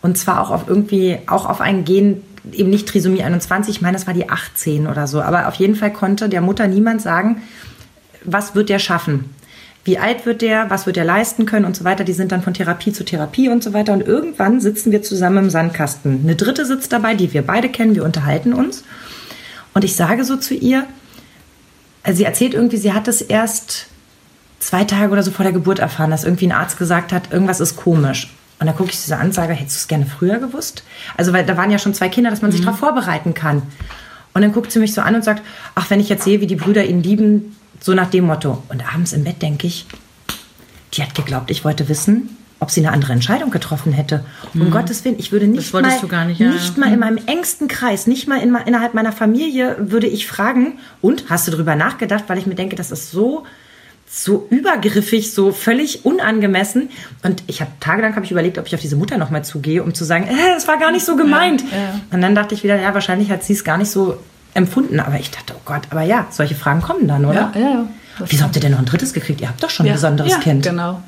Und zwar auch auf irgendwie, auch auf ein Gen, eben nicht Trisomie 21, ich meine, das war die 18 oder so. Aber auf jeden Fall konnte der Mutter niemand sagen, was wird der schaffen? Wie alt wird der? Was wird er leisten können und so weiter? Die sind dann von Therapie zu Therapie und so weiter. Und irgendwann sitzen wir zusammen im Sandkasten. Eine dritte sitzt dabei, die wir beide kennen. Wir unterhalten uns. Und ich sage so zu ihr, also sie erzählt irgendwie, sie hat es erst zwei Tage oder so vor der Geburt erfahren, dass irgendwie ein Arzt gesagt hat, irgendwas ist komisch. Und da gucke ich sie so an und sage, hättest du es gerne früher gewusst? Also, weil da waren ja schon zwei Kinder, dass man sich darauf vorbereiten kann. Und dann guckt sie mich so an und sagt, ach, wenn ich jetzt sehe, wie die Brüder ihn lieben, so nach dem Motto. Und abends im Bett denke ich, die hat geglaubt, ich wollte wissen, ob sie eine andere Entscheidung getroffen hätte. Um Gottes Willen, ich würde nicht mal, du gar nicht, ja, nicht mal in meinem engsten Kreis, nicht mal in, innerhalb meiner Familie würde ich fragen, und hast du darüber nachgedacht, weil ich mir denke, das ist so so übergriffig, so völlig unangemessen. Und ich habe tagelang habe ich überlegt, ob ich auf diese Mutter noch mal zugehe, um zu sagen, äh, das war gar nicht so gemeint. Ja, ja. Und dann dachte ich wieder, ja, wahrscheinlich hat sie es gar nicht so empfunden. Aber ich dachte, oh Gott, aber ja, solche Fragen kommen dann, oder? Ja, ja, ja. Wieso habt ihr denn noch ein drittes gekriegt? Ihr habt doch schon ein besonderes ja, Kind. Genau.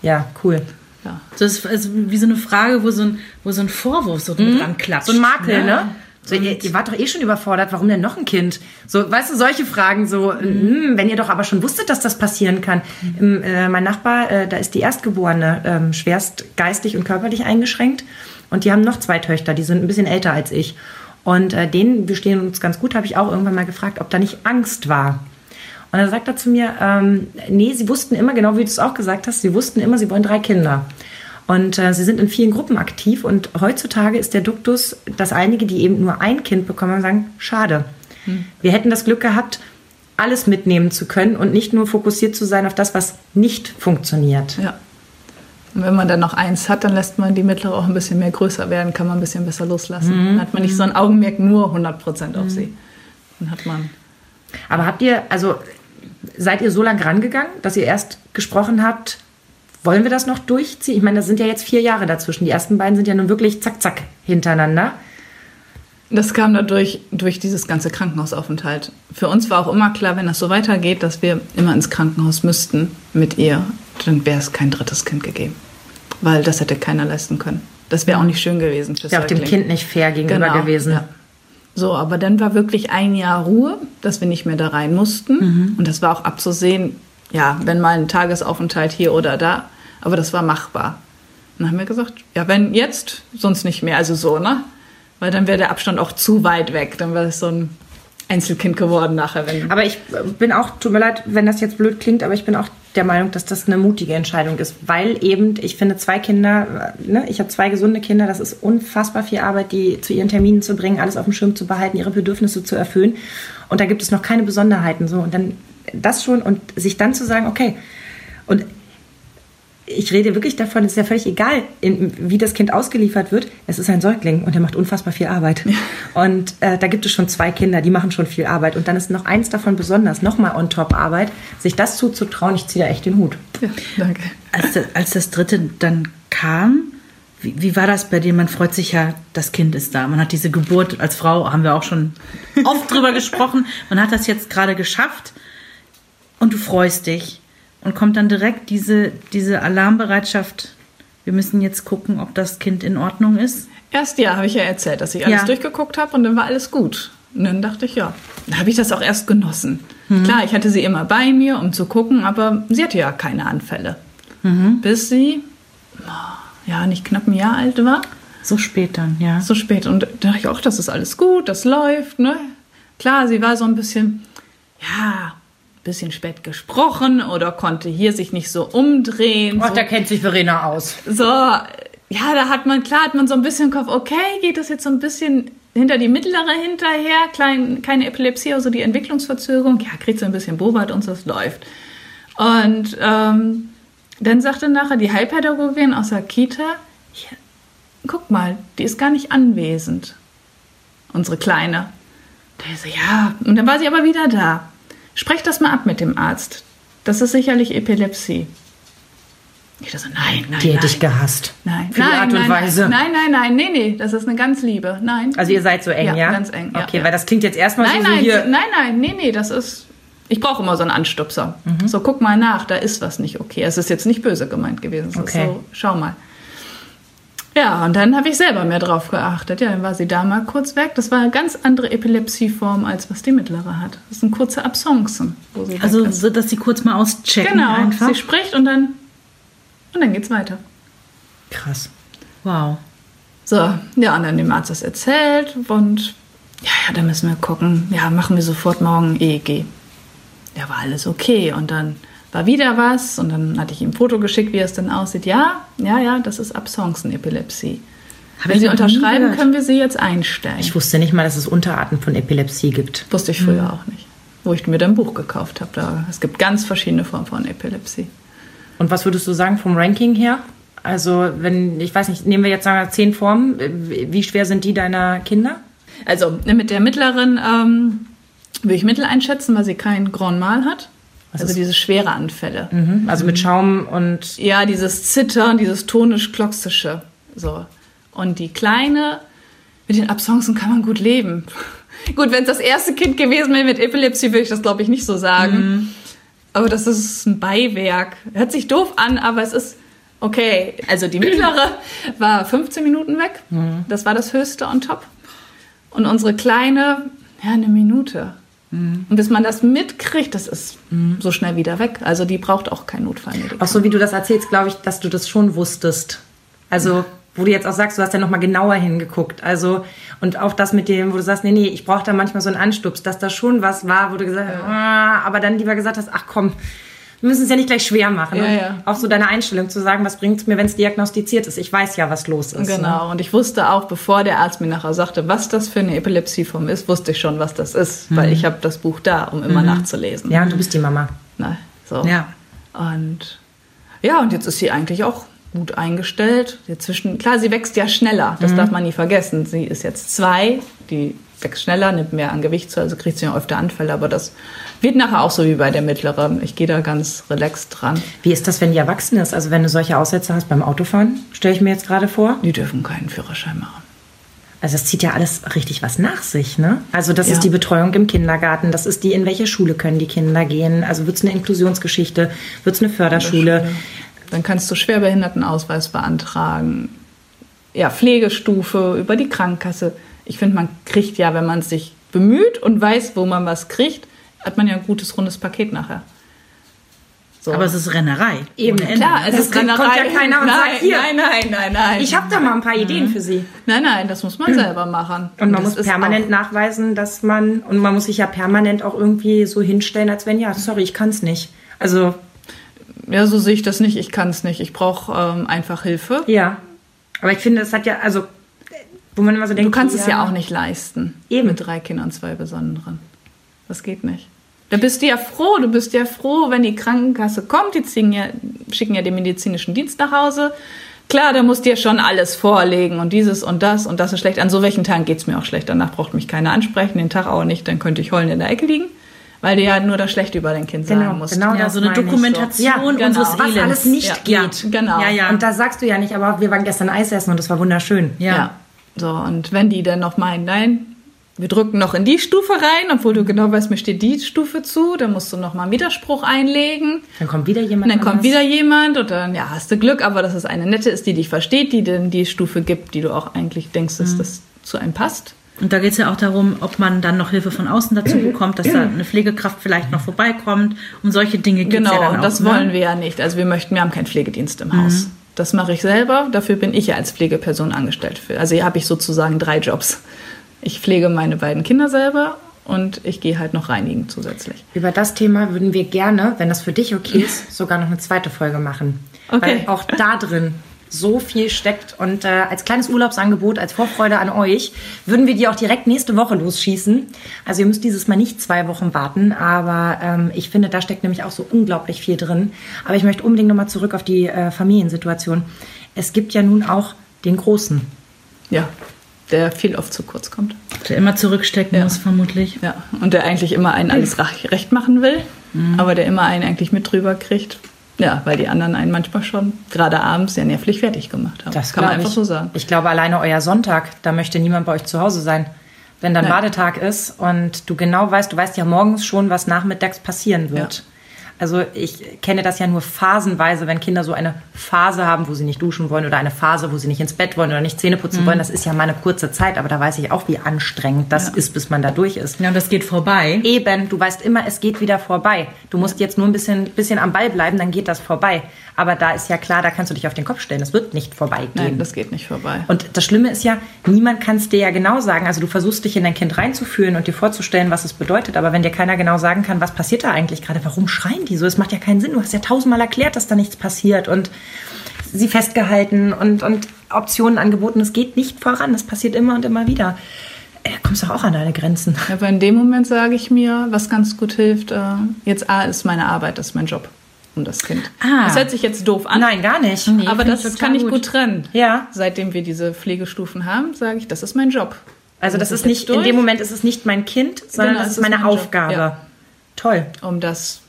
Ja, cool. Ja. Das ist also wie so eine Frage, wo so ein, wo so ein Vorwurf so mit dran klatscht. So ein Makel, Ja. ne? So, ihr, ihr wart doch eh schon überfordert, warum denn noch ein Kind? So, weißt du, solche Fragen, so, hm, wenn ihr doch aber schon wusstet, dass das passieren kann. Im, äh, mein Nachbar, äh, da ist die Erstgeborene ähm, schwerst geistig und körperlich eingeschränkt. Und die haben noch zwei Töchter, die sind ein bisschen älter als ich. Und äh, denen, wir stehen uns ganz gut, habe ich auch irgendwann mal gefragt, ob da nicht Angst war. Und dann sagt er zu mir, ähm, nee, sie wussten immer, genau wie du es auch gesagt hast, sie wussten immer, sie wollen drei Kinder. Und äh, sie sind in vielen Gruppen aktiv und heutzutage ist der Duktus, dass einige, die eben nur ein Kind bekommen, sagen, schade. Wir hätten das Glück gehabt, alles mitnehmen zu können und nicht nur fokussiert zu sein auf das, was nicht funktioniert. Ja. Und wenn man dann noch eins hat, dann lässt man die mittlere auch ein bisschen mehr größer werden, kann man ein bisschen besser loslassen. Mhm. Dann hat man nicht so ein Augenmerk nur 100% auf sie. Dann hat man. Aber habt ihr, also seid ihr so lang rangegangen, dass ihr erst gesprochen habt, wollen wir das noch durchziehen? Ich meine, das sind ja jetzt vier Jahre dazwischen. Die ersten beiden sind ja nun wirklich zack, zack hintereinander. Das kam dadurch durch dieses ganze Krankenhausaufenthalt. Für uns war auch immer klar, wenn das so weitergeht, dass wir immer ins Krankenhaus müssten mit ihr, dann wäre es kein drittes Kind gegeben. Weil das hätte keiner leisten können. Das wäre auch nicht schön gewesen ja auch dem. Kind nicht fair gegenüber Genau, gewesen. ja. So, aber dann war wirklich ein Jahr Ruhe, dass wir nicht mehr da rein mussten. Mhm. Und das war auch abzusehen, ja, wenn mal ein Tagesaufenthalt hier oder da. Aber das war machbar. Und dann haben wir gesagt, ja, wenn jetzt, sonst nicht mehr. Also so, ne? Weil dann wäre der Abstand auch zu weit weg. Dann wäre es so ein Einzelkind geworden nachher. Wenn Aber ich bin auch, tut mir leid, wenn das jetzt blöd klingt, aber ich bin auch der Meinung, dass das eine mutige Entscheidung ist, weil eben, ich finde, zwei Kinder, äh, ne, ich habe zwei gesunde Kinder, das ist unfassbar viel Arbeit, die zu ihren Terminen zu bringen, alles auf dem Schirm zu behalten, ihre Bedürfnisse zu erfüllen. Und da gibt es noch keine Besonderheiten so. Und dann das schon und sich dann zu sagen, okay, und ich rede wirklich davon, es ist ja völlig egal, in, wie das Kind ausgeliefert wird. Es ist ein Säugling und er macht unfassbar viel Arbeit. Und äh, da gibt es schon zwei Kinder, die machen schon viel Arbeit. Und dann ist noch eins davon besonders, nochmal on top Arbeit, sich das zuzutrauen. Ich ziehe da echt den Hut. ja, danke. Als, das- als das dritte dann kam, wie, wie war das bei dir? Man freut sich ja, das Kind ist da. Man hat diese Geburt als Frau, haben wir auch schon oft drüber gesprochen. Man hat das jetzt gerade geschafft und du freust dich. Und kommt dann direkt diese, diese Alarmbereitschaft. Wir müssen jetzt gucken, ob das Kind in Ordnung ist. Erst ja, habe ich ja erzählt, dass ich alles Ja. durchgeguckt habe und dann war alles gut. Und dann dachte ich, ja, dann habe ich das auch erst genossen. Klar, ich hatte sie immer bei mir, um zu gucken, aber sie hatte ja keine Anfälle. Bis sie, ja, nicht knapp ein Jahr alt war. So spät dann, ja. So spät. Und da dachte ich auch, das ist alles gut, das läuft, ne? Klar, sie war so ein bisschen, ja, bisschen spät gesprochen oder konnte hier sich nicht so umdrehen. so. kennt sich Verena aus. So, ja, da hat man, klar, hat man so ein bisschen Kopf, okay, geht das jetzt so ein bisschen hinter die mittlere hinterher, klein, keine Epilepsie, also die Entwicklungsverzögerung, ja, kriegt so ein bisschen Bobert und so, es läuft. Und ähm, dann sagte nachher die Heilpädagogin aus der Kita, ja, guck mal, die ist gar nicht anwesend, unsere Kleine. Da ich so, ja, und dann war sie aber wieder da. Sprech das mal ab mit dem Arzt. Das ist sicherlich Epilepsie. Ich dachte so, nein, nein, Die hätte ich gehasst. Nein, Für nein, die Art und nein, Weise. Nein, nein, nein, nee, nee, das ist eine ganz liebe. Nein. Also ihr seid so eng, ja? Ja, ganz eng, ja, Okay, ja. weil das klingt jetzt erstmal nein, so, so nein, hier. nein, nein, nee, nee, das ist. Ich brauche immer so einen Anstupser. Mhm. So, guck mal nach, da ist was nicht okay. Es ist jetzt nicht böse gemeint gewesen. Es Okay. so, schau mal. Ja, und dann habe ich selber mehr drauf geachtet. Ja, dann war sie da mal kurz weg. Das war eine ganz andere Epilepsieform, als was die mittlere hat. Das sind kurze Absencen. Wo sie Also, so, dass sie kurz mal auschecken genau, einfach. sie spricht und dann, und dann geht's weiter. Krass. Wow. So, ja, und dann dem Arzt das erzählt und ja, ja, da müssen wir gucken. Ja, machen wir sofort morgen EEG. Ja, war alles okay. Und dann war wieder was und dann hatte ich ihm ein Foto geschickt, wie es denn aussieht. Ja, ja, ja, das ist Absencenepilepsie. Hab Wenn Sie unterschreiben, können wir Sie jetzt einstellen. Ich wusste nicht mal, dass es Unterarten von Epilepsie gibt. Wusste ich früher auch nicht. Wo ich mir dann ein Buch gekauft habe. Da, es gibt ganz verschiedene Formen von Epilepsie. Und was würdest du sagen vom Ranking her? Also, wenn, ich weiß nicht, nehmen wir jetzt sagen wir zehn Formen, wie schwer sind die deiner Kinder? Also mit der mittleren ähm, würde ich mittel einschätzen, weil sie kein Grand Mal hat. Also diese schwere Anfälle. Mhm. Also mit Schaum und. Ja, dieses Zittern, dieses tonisch-kloxische. So. Und die Kleine, mit den Absoncen kann man gut leben. gut, wenn es das erste Kind gewesen wäre mit Epilepsie, würde ich das, glaube ich, nicht so sagen. Mhm. Aber das ist ein Beiwerk. Hört sich doof an, aber es ist okay. Also die mittlere war 15 Minuten weg. Mhm. Das war das höchste on top. Und unsere kleine, ja, eine Minute. Mhm. Und bis man das mitkriegt, das ist mhm. so schnell wieder weg. Also die braucht auch kein Notfallmedikament. Auch so wie du das erzählst, glaube ich, dass du das schon wusstest. Also wo du jetzt auch sagst, du hast ja noch mal genauer hingeguckt. Also und auch das mit dem, wo du sagst, nee, nee, ich brauche da manchmal so einen Anstups, dass da schon was war, wo du gesagt hast, ah, aber dann lieber gesagt hast, ach komm, wir müssen es ja nicht gleich schwer machen. Ja, ja. Auch so deine Einstellung zu sagen, was bringt es mir, wenn es diagnostiziert ist? Ich weiß ja, was los ist. Ne? Genau. Ne? Und ich wusste auch, bevor der Arzt mir nachher sagte, was das für eine Epilepsieform ist, wusste ich schon, was das ist, mhm. weil ich habe das Buch da, um immer mhm. nachzulesen. Ja, und du bist die Mama. Na, so. Ja. Und ja, und jetzt ist sie eigentlich auch gut eingestellt. Dazwischen, klar, sie wächst ja schneller, das mhm. darf man nie vergessen. Sie ist jetzt zwei, die wächst schneller, nimmt mehr an Gewicht zu, also kriegt sie ja öfter Anfälle, aber das wird nachher auch so wie bei der mittleren. Ich gehe da ganz relaxed dran. Wie ist das, wenn die erwachsen ist? Also wenn du solche Aussätze hast beim Autofahren, stelle ich mir jetzt gerade vor? Die dürfen keinen Führerschein machen. Also es zieht ja alles richtig was nach sich, ne? Also das ja. ist die Betreuung im Kindergarten, das ist die, in welche Schule können die Kinder gehen, also wird es eine Inklusionsgeschichte, wird es eine Förderschule. Dann kannst du Schwerbehindertenausweis beantragen. Ja, Pflegestufe über die Krankenkasse. Ich finde, man kriegt ja, wenn man sich bemüht und weiß, wo man was kriegt, hat man ja ein gutes rundes Paket nachher. So. Aber es ist Rennerei. Eben, klar, es das ist Rennerei. kommt ja keiner und nein, sagt, hier. Nein, nein, nein, nein. Ich habe da mal ein paar Ideen mhm. für Sie. Nein, nein, das muss man mhm. selber machen. Und man und muss permanent nachweisen, dass man, und man muss sich ja permanent auch irgendwie so hinstellen, als wenn, ja, sorry, ich kann es nicht. Also. Ja, so sehe ich das nicht. Ich kann es nicht. Ich brauche ähm, einfach Hilfe. Ja. Aber ich finde, es hat ja, also, wo man immer so denkt. Du kannst ja, es ja auch nicht leisten. Eben. Mit drei Kindern, zwei Besonderen. Das geht nicht. Da bist du ja froh, du bist ja froh, wenn die Krankenkasse kommt, die ja, schicken ja den medizinischen Dienst nach Hause. Klar, da musst du dir schon alles vorlegen und dieses und das und das ist schlecht. An so welchen Tagen geht es mir auch schlecht. Danach braucht mich keiner ansprechen, den Tag auch nicht, dann könnte ich heulen in der Ecke liegen. Weil du ja nur das Schlechte über dein Kind genau, sagen musst. Genau, ja, so eine Dokumentation so. ja, genau. unseres Was alles nicht ja. geht. genau. Ja, ja. Und da sagst du ja nicht, aber wir waren gestern Eis essen und das war wunderschön. Ja. So, und wenn die dann noch meinen, nein, wir drücken noch in die Stufe rein, obwohl du genau weißt, mir steht die Stufe zu. Dann musst du noch mal einen Widerspruch einlegen. Dann kommt wieder jemand. Und dann kommt wieder jemand und dann ja, hast du Glück, aber dass es eine nette ist, die dich versteht, die dann die Stufe gibt, die du auch eigentlich denkst, dass mhm. das zu einem passt. Und da geht es ja auch darum, ob man dann noch Hilfe von außen dazu bekommt, dass da eine Pflegekraft vielleicht noch vorbeikommt. Um solche Dinge geht genau, ja dann auch. Genau, das ne? wollen wir ja nicht. Also wir möchten, wir haben keinen Pflegedienst im mhm. Haus. Das mache ich selber. Dafür bin ich ja als Pflegeperson angestellt. Für. Also hier habe ich sozusagen drei Jobs. Ich pflege meine beiden Kinder selber und ich gehe halt noch reinigen zusätzlich. Über das Thema würden wir gerne, wenn das für dich okay ist, sogar noch eine zweite Folge machen. Okay. Weil auch da drin so viel steckt. Und äh, als kleines Urlaubsangebot, als Vorfreude an euch, würden wir die auch direkt nächste Woche losschießen. Also ihr müsst dieses Mal nicht zwei Wochen warten, aber ähm, ich finde, da steckt nämlich auch so unglaublich viel drin. Aber ich möchte unbedingt nochmal zurück auf die äh, Familiensituation. Es gibt ja nun auch den Großen. Ja der viel oft zu kurz kommt. Der immer zurückstecken ja. muss, vermutlich. Ja, und der eigentlich immer einen alles recht machen will, mhm. aber der immer einen eigentlich mit drüber kriegt. Ja, weil die anderen einen manchmal schon, gerade abends, sehr nervlich fertig gemacht haben. Das kann man einfach ich. so sagen. Ich glaube, alleine euer Sonntag, da möchte niemand bei euch zu Hause sein. Wenn dann Nein. Badetag ist und du genau weißt, du weißt ja morgens schon, was nachmittags passieren wird. Ja. Also ich kenne das ja nur phasenweise, wenn Kinder so eine Phase haben, wo sie nicht duschen wollen oder eine Phase, wo sie nicht ins Bett wollen oder nicht Zähne putzen mhm. wollen. Das ist ja mal eine kurze Zeit, aber da weiß ich auch, wie anstrengend das ja. ist, bis man da durch ist. Ja, und das geht vorbei. Eben, du weißt immer, es geht wieder vorbei. Du musst jetzt nur ein bisschen, bisschen am Ball bleiben, dann geht das vorbei. Aber da ist ja klar, da kannst du dich auf den Kopf stellen. Das wird nicht vorbeigehen. Nein, das geht nicht vorbei. Und das Schlimme ist ja, niemand kann es dir ja genau sagen. Also du versuchst dich in dein Kind reinzufühlen und dir vorzustellen, was es bedeutet. Aber wenn dir keiner genau sagen kann, was passiert da eigentlich gerade, warum schreien die so? Es macht ja keinen Sinn. Du hast ja tausendmal erklärt, dass da nichts passiert und sie festgehalten und, und Optionen angeboten. Es geht nicht voran. Das passiert immer und immer wieder da kommst du auch an deine Grenzen. Aber in dem Moment sage ich mir, was ganz gut hilft, äh, jetzt A ist meine Arbeit, das ist mein Job um das Kind. Ah. Das hört sich jetzt doof an. Nein, gar nicht. Nee, aber das kann ich gut. gut trennen. Ja. Seitdem wir diese Pflegestufen haben, sage ich, das ist mein Job. Also das, das ist nicht, durch. in dem Moment ist es nicht mein Kind, sondern genau, das ist meine Aufgabe. Ja. Toll. Um das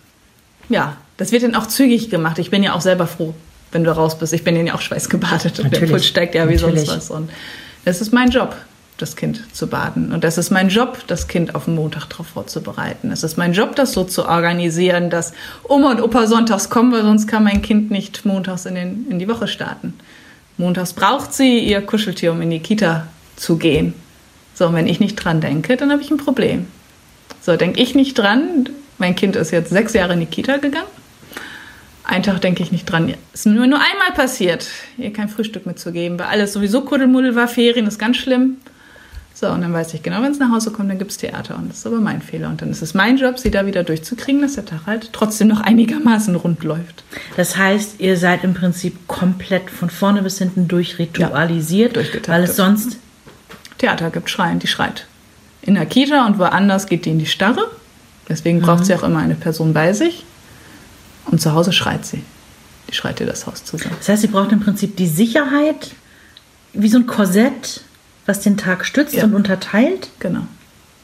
ja, das wird dann auch zügig gemacht. Ich bin ja auch selber froh, wenn du raus bist. Ich bin ja auch schweißgebadet und der Puls steigt ja wie Natürlich. sonst was. Und das ist mein Job, das Kind zu baden. Und das ist mein Job, das Kind auf den Montag darauf vorzubereiten. Es ist mein Job, das so zu organisieren, dass Oma und Opa sonntags kommen, weil sonst kann mein Kind nicht montags in, den, in die Woche starten. Montags braucht sie ihr Kuscheltier, um in die Kita zu gehen. So, und wenn ich nicht dran denke, dann habe ich ein Problem. So, denke ich nicht dran, mein Kind ist jetzt sechs Jahre in die Kita gegangen. Einen Tag denke ich nicht dran. Es ist nur, nur einmal passiert, ihr kein Frühstück mitzugeben, weil alles sowieso Kuddelmuddel war, Ferien ist ganz schlimm. So, und dann weiß ich genau, wenn es nach Hause kommt, dann gibt es Theater. Und das ist aber mein Fehler. Und dann ist es mein Job, sie da wieder durchzukriegen, dass der Tag halt trotzdem noch einigermaßen rund läuft. Das heißt, ihr seid im Prinzip komplett von vorne bis hinten durchritualisiert, ja, weil es sonst Theater gibt, schreien, die schreit. In der Kita und woanders geht die in die Starre. Deswegen braucht mhm. sie auch immer eine Person bei sich. Und zu Hause schreit sie. Die schreit dir das Haus zusammen. Das heißt, sie braucht im Prinzip die Sicherheit, wie so ein Korsett, was den Tag stützt ja. und unterteilt. Genau.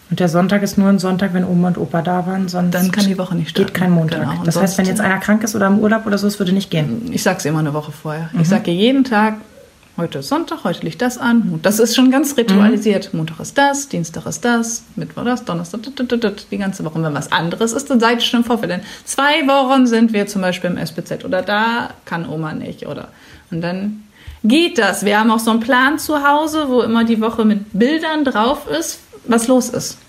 Und der Sonntag ist nur ein Sonntag, wenn Oma und Opa da waren, sonst dann kann die Woche nicht starten. Geht kein Montag. Genau. Das heißt, wenn jetzt einer krank ist oder im Urlaub oder so, es würde nicht gehen. Ich sage es immer eine Woche vorher. Mhm. Ich sage ihr jeden Tag, heute ist Sonntag, heute liegt das an. Das ist schon ganz ritualisiert. Mhm. Montag ist das, Dienstag ist das, Mittwoch das, Donnerstag die ganze Woche. Und wenn was anderes ist, dann seid ihr schon im Vorfeld. Denn zwei Wochen sind wir zum Beispiel im SPZ oder da kann Oma nicht oder und dann geht das. Wir haben auch so einen Plan zu Hause, wo immer die Woche mit Bildern drauf ist, was los ist.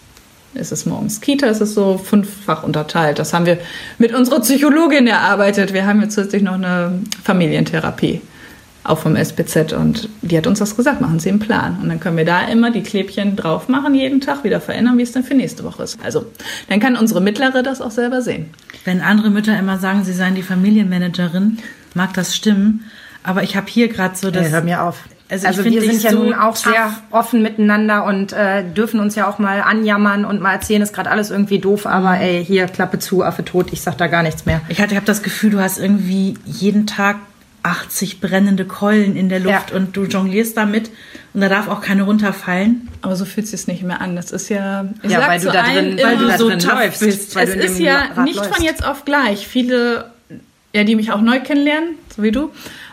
Ist es morgens Kita, ist es so fünffach unterteilt. Das haben wir mit unserer Psychologin erarbeitet. Wir haben jetzt zusätzlich noch eine Familientherapie, auch vom SPZ. Und die hat uns das gesagt, machen Sie einen Plan. Und dann können wir da immer die Klebchen drauf machen, jeden Tag wieder verändern, wie es dann für nächste Woche ist. Also, dann kann unsere Mittlere das auch selber sehen. Wenn andere Mütter immer sagen, sie seien die Familienmanagerin, mag das stimmen. Aber ich habe hier gerade so das. Hey, hör mir auf. Also, also wir sind ja so nun auch tough. sehr offen miteinander und äh, dürfen uns ja auch mal anjammern und mal erzählen, ist gerade alles irgendwie doof, aber mhm. ey, hier Klappe zu, Affe tot, ich sag da gar nichts mehr. Ich hatte, ich habe das Gefühl, du hast irgendwie jeden Tag 80 brennende Keulen in der Luft ja. und du jonglierst damit und da darf auch keine runterfallen. Aber so fühlt es sich nicht mehr an. Das ist ja, ich ja weil du da drin, weil du so tough bist. es ist ja Rad nicht läufst. von jetzt auf gleich. Viele, ja, die mich auch neu kennenlernen, so wie du,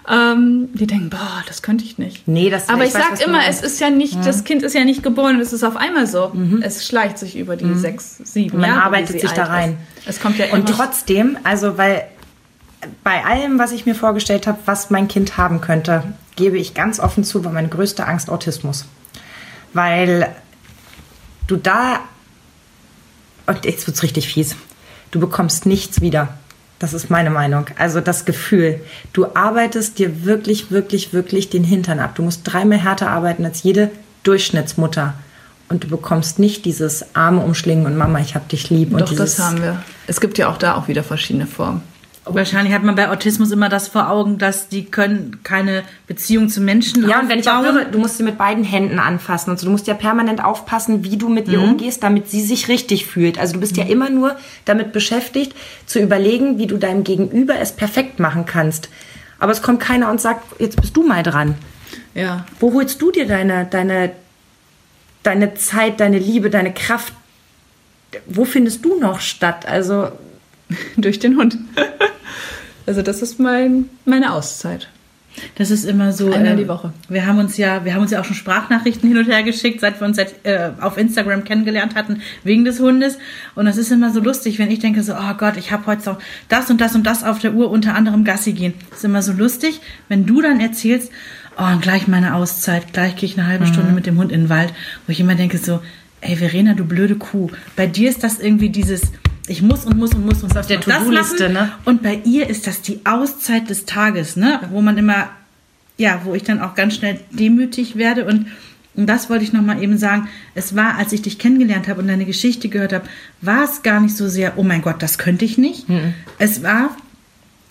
ähm, die denken, boah, das könnte ich nicht. Nee, das Aber ich, ich sag immer, es ist ja nicht, ja. das Kind ist ja nicht geboren und es ist auf einmal so. Mhm. Es schleicht sich über die mhm. sechs, sieben Man Jahre, arbeitet sich da rein. Ist. Es kommt ja Und trotzdem, also weil bei allem, was ich mir vorgestellt habe, was mein Kind haben könnte, gebe ich ganz offen zu, war meine größte Angst Autismus. Weil du da, und jetzt wird es richtig fies, du bekommst nichts wieder. Das ist meine Meinung. Also das Gefühl, du arbeitest dir wirklich, wirklich, wirklich den Hintern ab. Du musst dreimal härter arbeiten als jede Durchschnittsmutter. Und du bekommst nicht dieses Arme umschlingen und Mama, ich hab dich lieb. Doch, das haben wir. Es gibt ja auch da auch wieder verschiedene Formen. Wahrscheinlich hat man bei Autismus immer das vor Augen, dass die können keine Beziehung zu Menschen Ja, aufbauen. und wenn ich auch höre, du musst sie mit beiden Händen anfassen und so. Du musst ja permanent aufpassen, wie du mit mhm. ihr umgehst, damit sie sich richtig fühlt. Also du bist mhm. ja immer nur damit beschäftigt, zu überlegen, wie du deinem Gegenüber es perfekt machen kannst. Aber es kommt keiner und sagt, jetzt bist du mal dran. Ja. Wo holst du dir deine, deine, deine Zeit, deine Liebe, deine Kraft? Wo findest du noch statt? Also durch den Hund. also das ist mein, meine Auszeit. Das ist immer so. Einmal die ähm, Woche. Wir haben uns ja, wir haben uns ja auch schon Sprachnachrichten hin und her geschickt, seit wir uns seit, äh, auf Instagram kennengelernt hatten, wegen des Hundes. Und das ist immer so lustig, wenn ich denke so, oh Gott, ich habe heute noch das und das und das auf der Uhr, unter anderem Gassi gehen. Das ist immer so lustig, wenn du dann erzählst, oh, gleich meine Auszeit, gleich gehe ich eine halbe mhm. Stunde mit dem Hund in den Wald, wo ich immer denke so, ey Verena, du blöde Kuh. Bei dir ist das irgendwie dieses ich muss und muss und muss und das der To-Do-Liste, ne? Und bei ihr ist das die Auszeit des Tages, ne? Wo man immer, ja, wo ich dann auch ganz schnell demütig werde und und das wollte ich nochmal eben sagen. Es war, als ich dich kennengelernt habe und deine Geschichte gehört habe, war es gar nicht so sehr, oh mein Gott, das könnte ich nicht. Mhm. Es war,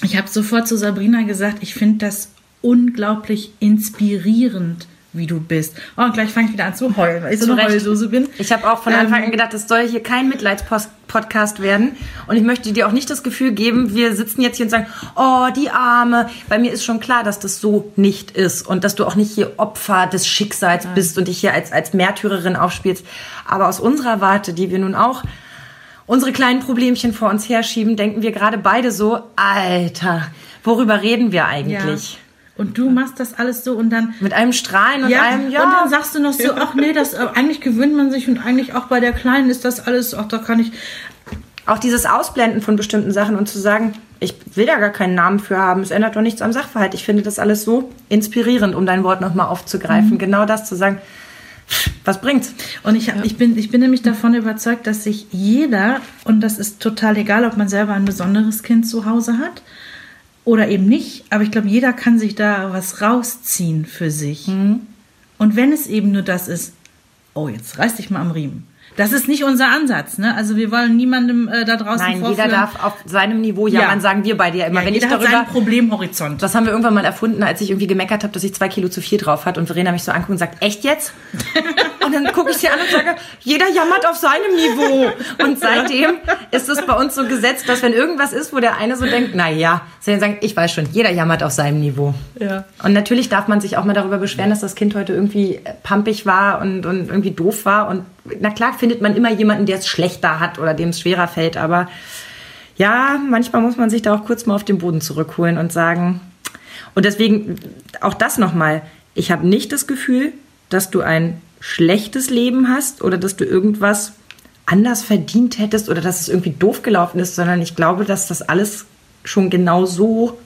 ich habe sofort zu Sabrina gesagt, ich finde das unglaublich inspirierend, wie du bist. Oh, und gleich fange ich wieder an zu heulen, weil ich so eine Heulsuse bin. Ich habe auch von Anfang an ähm, gedacht, es soll hier kein Mitleidspodcast werden. Und ich möchte dir auch nicht das Gefühl geben, wir sitzen jetzt hier und sagen, oh, die Arme. Bei mir ist schon klar, dass das so nicht ist. Und dass du auch nicht hier Opfer des Schicksals Nein. bist und dich hier als, als Märtyrerin aufspielst. Aber aus unserer Warte, die wir nun auch unsere kleinen Problemchen vor uns herschieben, denken wir gerade beide so, Alter, worüber reden wir eigentlich? Ja. Und du machst das alles so und dann. Mit einem Strahlen und ja, einem, ja. Und dann sagst du noch so, ach nee, das, äh, eigentlich gewöhnt man sich und eigentlich auch bei der Kleinen ist das alles, ach, da kann ich. Auch dieses Ausblenden von bestimmten Sachen und zu sagen, ich will da gar keinen Namen für haben, es ändert doch nichts am Sachverhalt. Ich finde das alles so inspirierend, um dein Wort nochmal aufzugreifen. Mhm. Genau das zu sagen, was bringt's? Und ich, ich, bin, ich bin nämlich davon überzeugt, dass sich jeder, und das ist total egal, ob man selber ein besonderes Kind zu Hause hat oder eben nicht, aber ich glaube, jeder kann sich da was rausziehen für sich. Mhm. Und wenn es eben nur das ist, oh, jetzt reiß dich mal am Riemen. Das ist nicht unser Ansatz, ne? Also wir wollen niemandem äh, da draußen Nein, vorführen. jeder darf auf seinem Niveau jammern, ja. sagen wir bei dir immer. Ja, wenn jeder ich darüber, hat seinen Problemhorizont. Das haben wir irgendwann mal erfunden, als ich irgendwie gemeckert habe, dass ich zwei Kilo zu viel drauf hat und Verena mich so anguckt und sagt, echt jetzt? und dann gucke ich sie an und sage, jeder jammert auf seinem Niveau. Und seitdem ist es bei uns so gesetzt, dass wenn irgendwas ist, wo der eine so denkt, na ja, sie dann sagen, ich weiß schon, jeder jammert auf seinem Niveau. Ja. Und natürlich darf man sich auch mal darüber beschweren, dass das Kind heute irgendwie pampig war und, und irgendwie doof war und na klar findet man immer jemanden, der es schlechter hat oder dem es schwerer fällt, aber ja, manchmal muss man sich da auch kurz mal auf den Boden zurückholen und sagen, und deswegen auch das nochmal, ich habe nicht das Gefühl, dass du ein schlechtes Leben hast oder dass du irgendwas anders verdient hättest oder dass es irgendwie doof gelaufen ist, sondern ich glaube, dass das alles schon genau so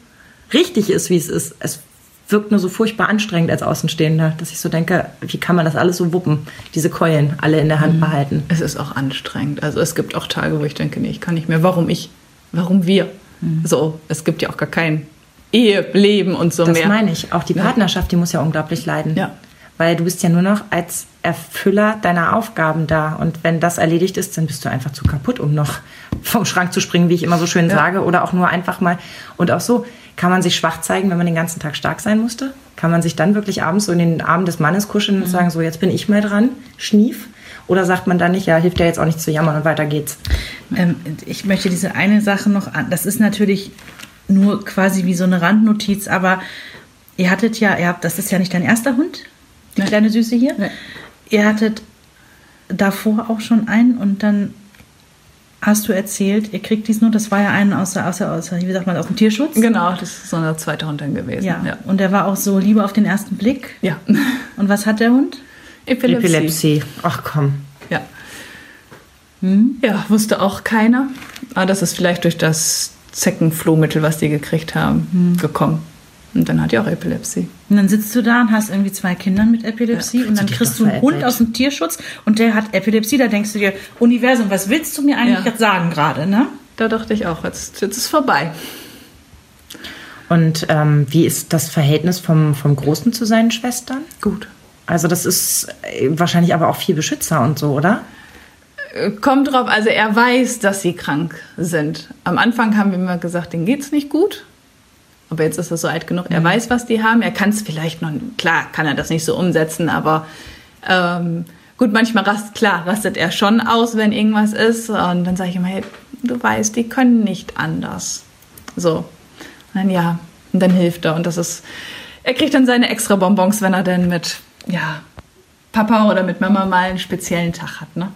richtig ist, wie es ist. Es wirkt nur so furchtbar anstrengend als Außenstehender, dass ich so denke, wie kann man das alles so wuppen, diese Keulen alle in der Hand mhm. behalten. Es ist auch anstrengend. Also es gibt auch Tage, wo ich denke, nee, ich kann nicht mehr. Warum ich? Warum wir? Mhm. So, es gibt ja auch gar kein Eheleben und so das mehr. Das meine ich. Auch die Partnerschaft, die muss ja unglaublich leiden. Ja. Weil du bist ja nur noch als Erfüller deiner Aufgaben da. Und wenn das erledigt ist, dann bist du einfach zu kaputt, um noch vom Schrank zu springen, wie ich immer so schön ja. sage. Oder auch nur einfach mal. Und auch so, kann man sich schwach zeigen, wenn man den ganzen Tag stark sein musste? Kann man sich dann wirklich abends so in den Arm des Mannes kuscheln und mhm. sagen, so jetzt bin ich mal dran, schnief? Oder sagt man dann nicht, ja, hilft ja jetzt auch nicht zu jammern und weiter geht's? Ähm, ich möchte diese eine Sache noch an. Das ist natürlich nur quasi wie so eine Randnotiz, aber ihr hattet ja, ihr habt, das ist ja nicht dein erster Hund, nee. kleine Süße hier. Nee. Ihr hattet davor auch schon einen und dann hast du erzählt, ihr kriegt dies nur, das war ja einen aus, aus, aus, wie sagt man, aus dem Tierschutz? Genau, das ist so eine zweite Hund dann gewesen. Ja. ja. Und der war auch so Liebe auf den ersten Blick? Ja. Und was hat der Hund? Epilepsie. Epilepsie. Ach komm. Ja. Hm? Ja, wusste auch keiner. Aber das ist vielleicht durch das Zeckenflohmittel, was die gekriegt haben, hm. gekommen. Und dann hat die auch Epilepsie. Und dann sitzt du da und hast irgendwie zwei Kinder mit Epilepsie ja, und dann kriegst du einen Hund aus dem Tierschutz und der hat Epilepsie. Da denkst du dir, Universum, was willst du mir eigentlich ja. jetzt sagen gerade, ne? Da dachte ich auch, jetzt, jetzt ist vorbei. Und ähm, wie ist das Verhältnis vom, vom Großen zu seinen Schwestern? Gut. Also das ist äh, wahrscheinlich aber auch viel Beschützer und so, oder? Äh, kommt drauf, also er weiß, dass sie krank sind. Am Anfang haben wir immer gesagt, denen geht's nicht gut. Aber jetzt ist er so alt genug, er mhm. weiß, was die haben. Er kann es vielleicht noch, klar, kann er das nicht so umsetzen, aber ähm, gut, manchmal rast, klar, rastet er schon aus, wenn irgendwas ist. Und dann sage ich immer, hey, du weißt, die können nicht anders. So. Und dann ja, und dann hilft er. Und das ist, er kriegt dann seine extra Bonbons, wenn er dann mit, ja, Papa oder mit Mama mal einen speziellen Tag hat, ne?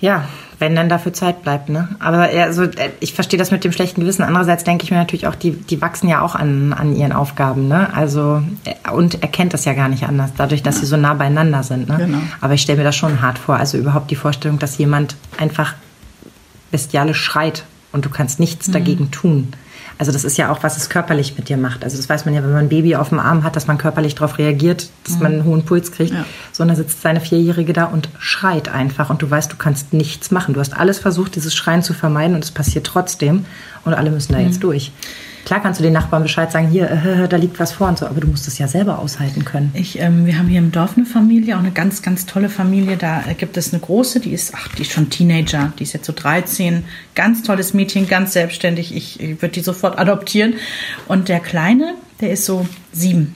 Ja, wenn dann dafür Zeit bleibt, ne? Aber also, ich verstehe das mit dem schlechten Gewissen. Andererseits denke ich mir natürlich auch, die, die wachsen ja auch an, an ihren Aufgaben, ne? Also, äh, und erkennt das ja gar nicht anders, dadurch, dass ja. sie so nah beieinander sind, ne? Genau. Aber ich stelle mir das schon hart vor. Also überhaupt die Vorstellung, dass jemand einfach bestialisch schreit und du kannst nichts mhm. dagegen tun. Also das ist ja auch, was es körperlich mit dir macht. Also das weiß man ja, wenn man ein Baby auf dem Arm hat, dass man körperlich darauf reagiert, dass mhm. man einen hohen Puls kriegt. Ja. Sondern sitzt seine Vierjährige da und schreit einfach. Und du weißt, du kannst nichts machen. Du hast alles versucht, dieses Schreien zu vermeiden und es passiert trotzdem. Und alle müssen da mhm. jetzt durch. Klar kannst du den Nachbarn Bescheid sagen, hier, äh, da liegt was vor und so, aber du musst es ja selber aushalten können. Ich, ähm, wir haben hier im Dorf eine Familie, auch eine ganz, ganz tolle Familie. Da gibt es eine große, die ist, ach, die ist schon Teenager, die ist jetzt so 13, ganz tolles Mädchen, ganz selbstständig. Ich, ich würde die sofort adoptieren. Und der Kleine, der ist so sieben.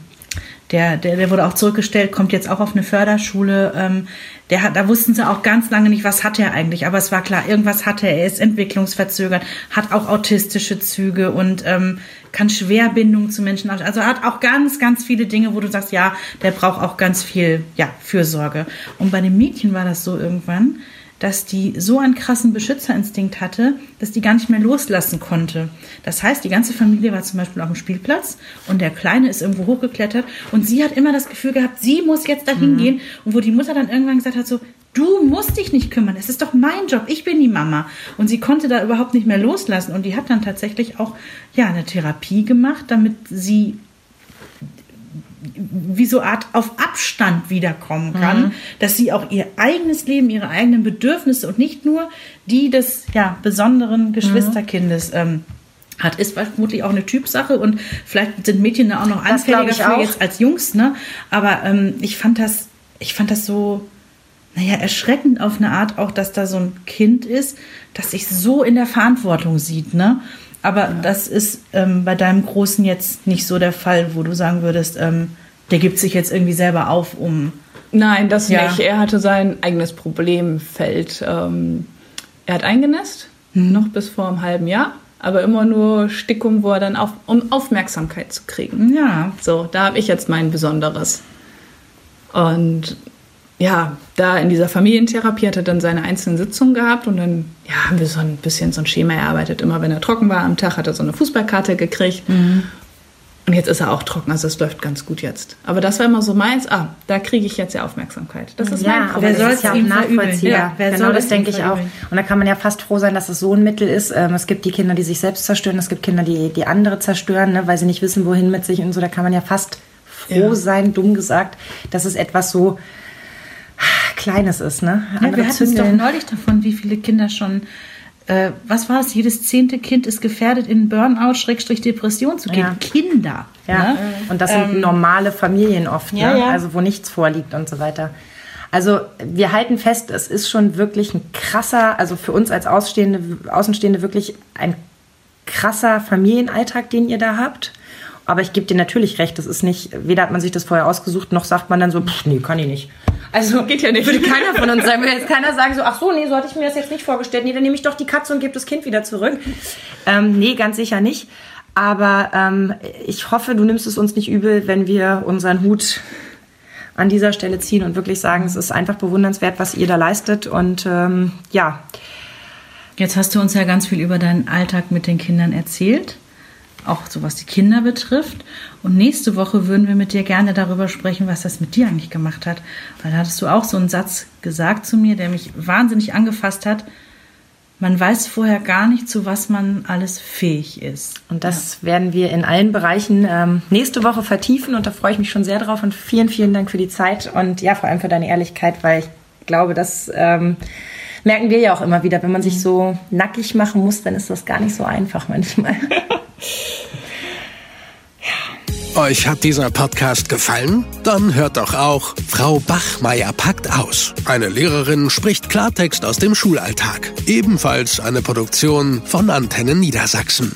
Der, der, der wurde auch zurückgestellt, kommt jetzt auch auf eine Förderschule. Ähm, der hat, da wussten sie auch ganz lange nicht, was hat er eigentlich. Aber es war klar, irgendwas hatte er. Er ist entwicklungsverzögert, hat auch autistische Züge und ähm, kann Schwerbindung zu Menschen. Also hat auch ganz, ganz viele Dinge, wo du sagst, ja, der braucht auch ganz viel ja, Fürsorge. Und bei dem Mädchen war das so irgendwann, dass die so einen krassen Beschützerinstinkt hatte, dass die gar nicht mehr loslassen konnte. Das heißt, die ganze Familie war zum Beispiel auf dem Spielplatz und der Kleine ist irgendwo hochgeklettert und sie hat immer das Gefühl gehabt, sie muss jetzt dahin mhm. gehen und wo die Mutter dann irgendwann gesagt hat, so, du musst dich nicht kümmern, es ist doch mein Job, ich bin die Mama. Und sie konnte da überhaupt nicht mehr loslassen und die hat dann tatsächlich auch, ja, eine Therapie gemacht, damit sie wie so Art auf Abstand wiederkommen kann, mhm. dass sie auch ihr eigenes Leben, ihre eigenen Bedürfnisse und nicht nur die des ja, besonderen Geschwisterkindes ähm, hat, ist vermutlich auch eine Typsache und vielleicht sind Mädchen da auch noch anfälliger für jetzt als Jungs, ne? Aber ähm, ich fand das, ich fand das so, naja, erschreckend auf eine Art auch, dass da so ein Kind ist, das sich so in der Verantwortung sieht, ne? Aber ja. das ist ähm, bei deinem Großen jetzt nicht so der Fall, wo du sagen würdest, ähm, der gibt sich jetzt irgendwie selber auf, um. Nein, das ja. nicht. Er hatte sein eigenes Problemfeld. Ähm, er hat eingenässt, mhm. noch bis vor einem halben Jahr, aber immer nur Stickum, wo er dann auf, um Aufmerksamkeit zu kriegen. Ja. So, da habe ich jetzt mein Besonderes. Und ja, da in dieser Familientherapie hat er dann seine einzelnen Sitzungen gehabt und dann ja, haben wir so ein bisschen so ein Schema erarbeitet. Immer wenn er trocken war am Tag, hat er so eine Fußballkarte gekriegt. Mhm. Und jetzt ist er auch trocken, also es läuft ganz gut jetzt. Aber das war immer so meins, ah, da kriege ich jetzt ja Aufmerksamkeit. Das ist ja, mein Problem. Wer soll es ja ihm nachvollziehen? Ja, wer genau, soll das denke ich auch. Und da kann man ja fast froh sein, dass es so ein Mittel ist. Ähm, es gibt die Kinder, die sich selbst zerstören, es gibt Kinder, die, die andere zerstören, ne, weil sie nicht wissen, wohin mit sich und so. Da kann man ja fast froh ja. sein, dumm gesagt, dass es etwas so Kleines ist. Ne? Ja, wir hatten es doch neulich davon, wie viele Kinder schon äh, was war es? Jedes zehnte Kind ist gefährdet, in Burnout, Schrägstrich Depression zu gehen. Ja. Kinder. Ja. Ne? Und das sind ähm, normale Familien oft, ja, ne? ja. also wo nichts vorliegt und so weiter. Also wir halten fest, es ist schon wirklich ein krasser, also für uns als Außenstehende, Außenstehende wirklich ein krasser Familienalltag, den ihr da habt. Aber ich gebe dir natürlich recht, das ist nicht, weder hat man sich das vorher ausgesucht, noch sagt man dann so, pff, nee, kann ich nicht. Also geht ja nicht. Würde keiner von uns sagen, würde jetzt keiner sagen so, ach so, nee, so hatte ich mir das jetzt nicht vorgestellt. Nee, dann nehme ich doch die Katze und gebe das Kind wieder zurück. Ähm, nee, ganz sicher nicht. Aber ähm, ich hoffe, du nimmst es uns nicht übel, wenn wir unseren Hut an dieser Stelle ziehen und wirklich sagen, es ist einfach bewundernswert, was ihr da leistet. Und ähm, ja. Jetzt hast du uns ja ganz viel über deinen Alltag mit den Kindern erzählt auch so was die Kinder betrifft. Und nächste Woche würden wir mit dir gerne darüber sprechen, was das mit dir eigentlich gemacht hat. Weil da hattest du auch so einen Satz gesagt zu mir, der mich wahnsinnig angefasst hat. Man weiß vorher gar nicht, zu was man alles fähig ist. Und das ja. werden wir in allen Bereichen ähm, nächste Woche vertiefen und da freue ich mich schon sehr drauf. Und vielen, vielen Dank für die Zeit und ja, vor allem für deine Ehrlichkeit, weil ich glaube, das ähm, merken wir ja auch immer wieder. Wenn man sich so nackig machen muss, dann ist das gar nicht so einfach manchmal. Euch hat dieser Podcast gefallen? Dann hört doch auch Frau Bachmeier packt aus. Eine Lehrerin spricht Klartext aus dem Schulalltag. Ebenfalls eine Produktion von Antennen Niedersachsen.